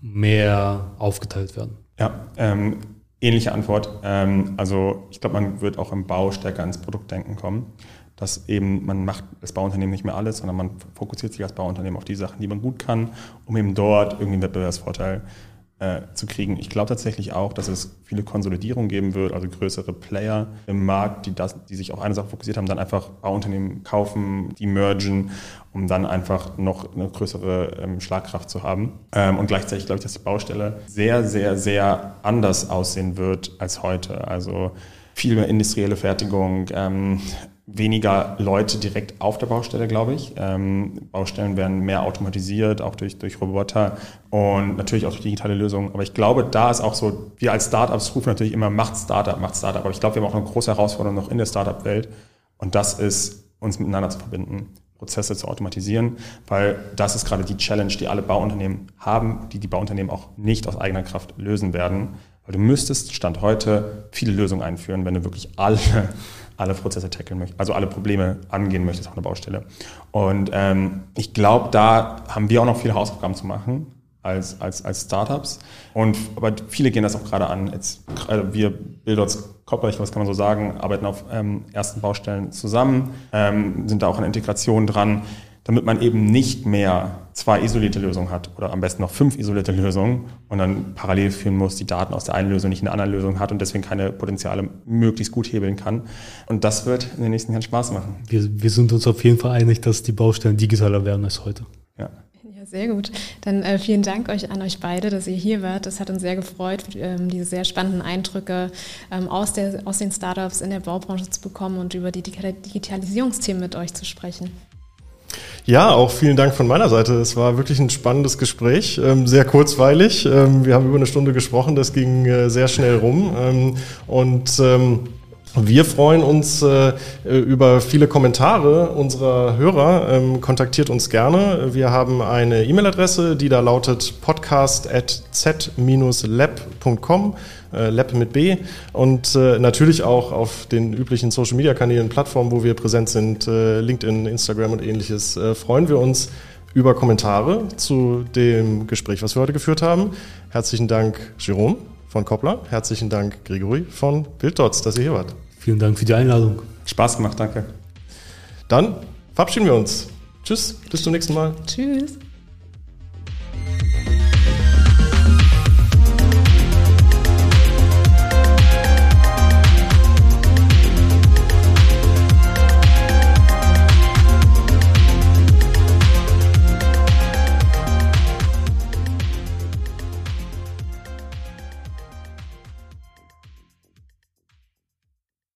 mehr aufgeteilt werden. Ja, ähm, ähnliche Antwort. Ähm, also ich glaube, man wird auch im Bau stärker ins Produktdenken kommen. Dass eben man macht das Bauunternehmen nicht mehr alles, sondern man fokussiert sich als Bauunternehmen auf die Sachen, die man gut kann, um eben dort irgendwie einen Wettbewerbsvorteil äh, zu kriegen. Ich glaube tatsächlich auch, dass es viele Konsolidierung geben wird, also größere Player im Markt, die, das, die sich auf eine Sache fokussiert haben, dann einfach Bauunternehmen kaufen, die mergen, um dann einfach noch eine größere ähm, Schlagkraft zu haben. Ähm, und gleichzeitig glaube ich, dass die Baustelle sehr, sehr, sehr anders aussehen wird als heute. Also viel mehr industrielle Fertigung, ähm, weniger Leute direkt auf der Baustelle, glaube ich. Ähm, Baustellen werden mehr automatisiert, auch durch, durch Roboter und natürlich auch durch digitale Lösungen. Aber ich glaube, da ist auch so, wir als Startups rufen natürlich immer, macht Startup, macht Startup. Aber ich glaube, wir haben auch eine große Herausforderung noch in der Startup-Welt. Und das ist, uns miteinander zu verbinden, Prozesse zu automatisieren, weil das ist gerade die Challenge, die alle Bauunternehmen haben, die die Bauunternehmen auch nicht aus eigener Kraft lösen werden. Weil du müsstest Stand heute viele Lösungen einführen, wenn du wirklich alle alle Prozesse tackeln möchtest, also alle Probleme angehen möchtest auf einer Baustelle. Und ähm, ich glaube, da haben wir auch noch viele Hausaufgaben zu machen als, als, als Startups. Und aber viele gehen das auch gerade an. Jetzt, also wir Bildorts Kopper, was kann man so sagen, arbeiten auf ähm, ersten Baustellen zusammen, ähm, sind da auch an Integration dran damit man eben nicht mehr zwei isolierte Lösungen hat oder am besten noch fünf isolierte Lösungen und dann parallel führen muss, die Daten aus der einen Lösung nicht in der anderen Lösung hat und deswegen keine Potenziale möglichst gut hebeln kann. Und das wird in den nächsten Jahren Spaß machen. Wir, wir sind uns auf jeden Fall einig, dass die Baustellen digitaler werden als heute. Ja. Ja, sehr gut. Dann äh, vielen Dank euch an euch beide, dass ihr hier wart. Das hat uns sehr gefreut, ähm, diese sehr spannenden Eindrücke ähm, aus, der, aus den Startups in der Baubranche zu bekommen und über die Digitalisierungsthemen mit euch zu sprechen. Ja, auch vielen Dank von meiner Seite. Es war wirklich ein spannendes Gespräch, ähm, sehr kurzweilig. Ähm, wir haben über eine Stunde gesprochen, das ging äh, sehr schnell rum. Ähm, und wir freuen uns äh, über viele Kommentare unserer Hörer. Kontaktiert uns gerne. Wir haben eine E-Mail-Adresse, die da lautet podcast.z-lab.com, äh, Lab mit B. Und äh, natürlich auch auf den üblichen Social-Media-Kanälen, Plattformen, wo wir präsent sind, äh, LinkedIn, Instagram und ähnliches, äh, freuen wir uns über Kommentare zu dem Gespräch, was wir heute geführt haben. Herzlichen Dank, Jerome von Koppler. Herzlichen Dank, Grigori von Bilddots, dass ihr hier wart. Vielen Dank für die Einladung. Spaß gemacht, danke. Dann verabschieden wir uns. Tschüss, bis zum nächsten Mal. Tschüss.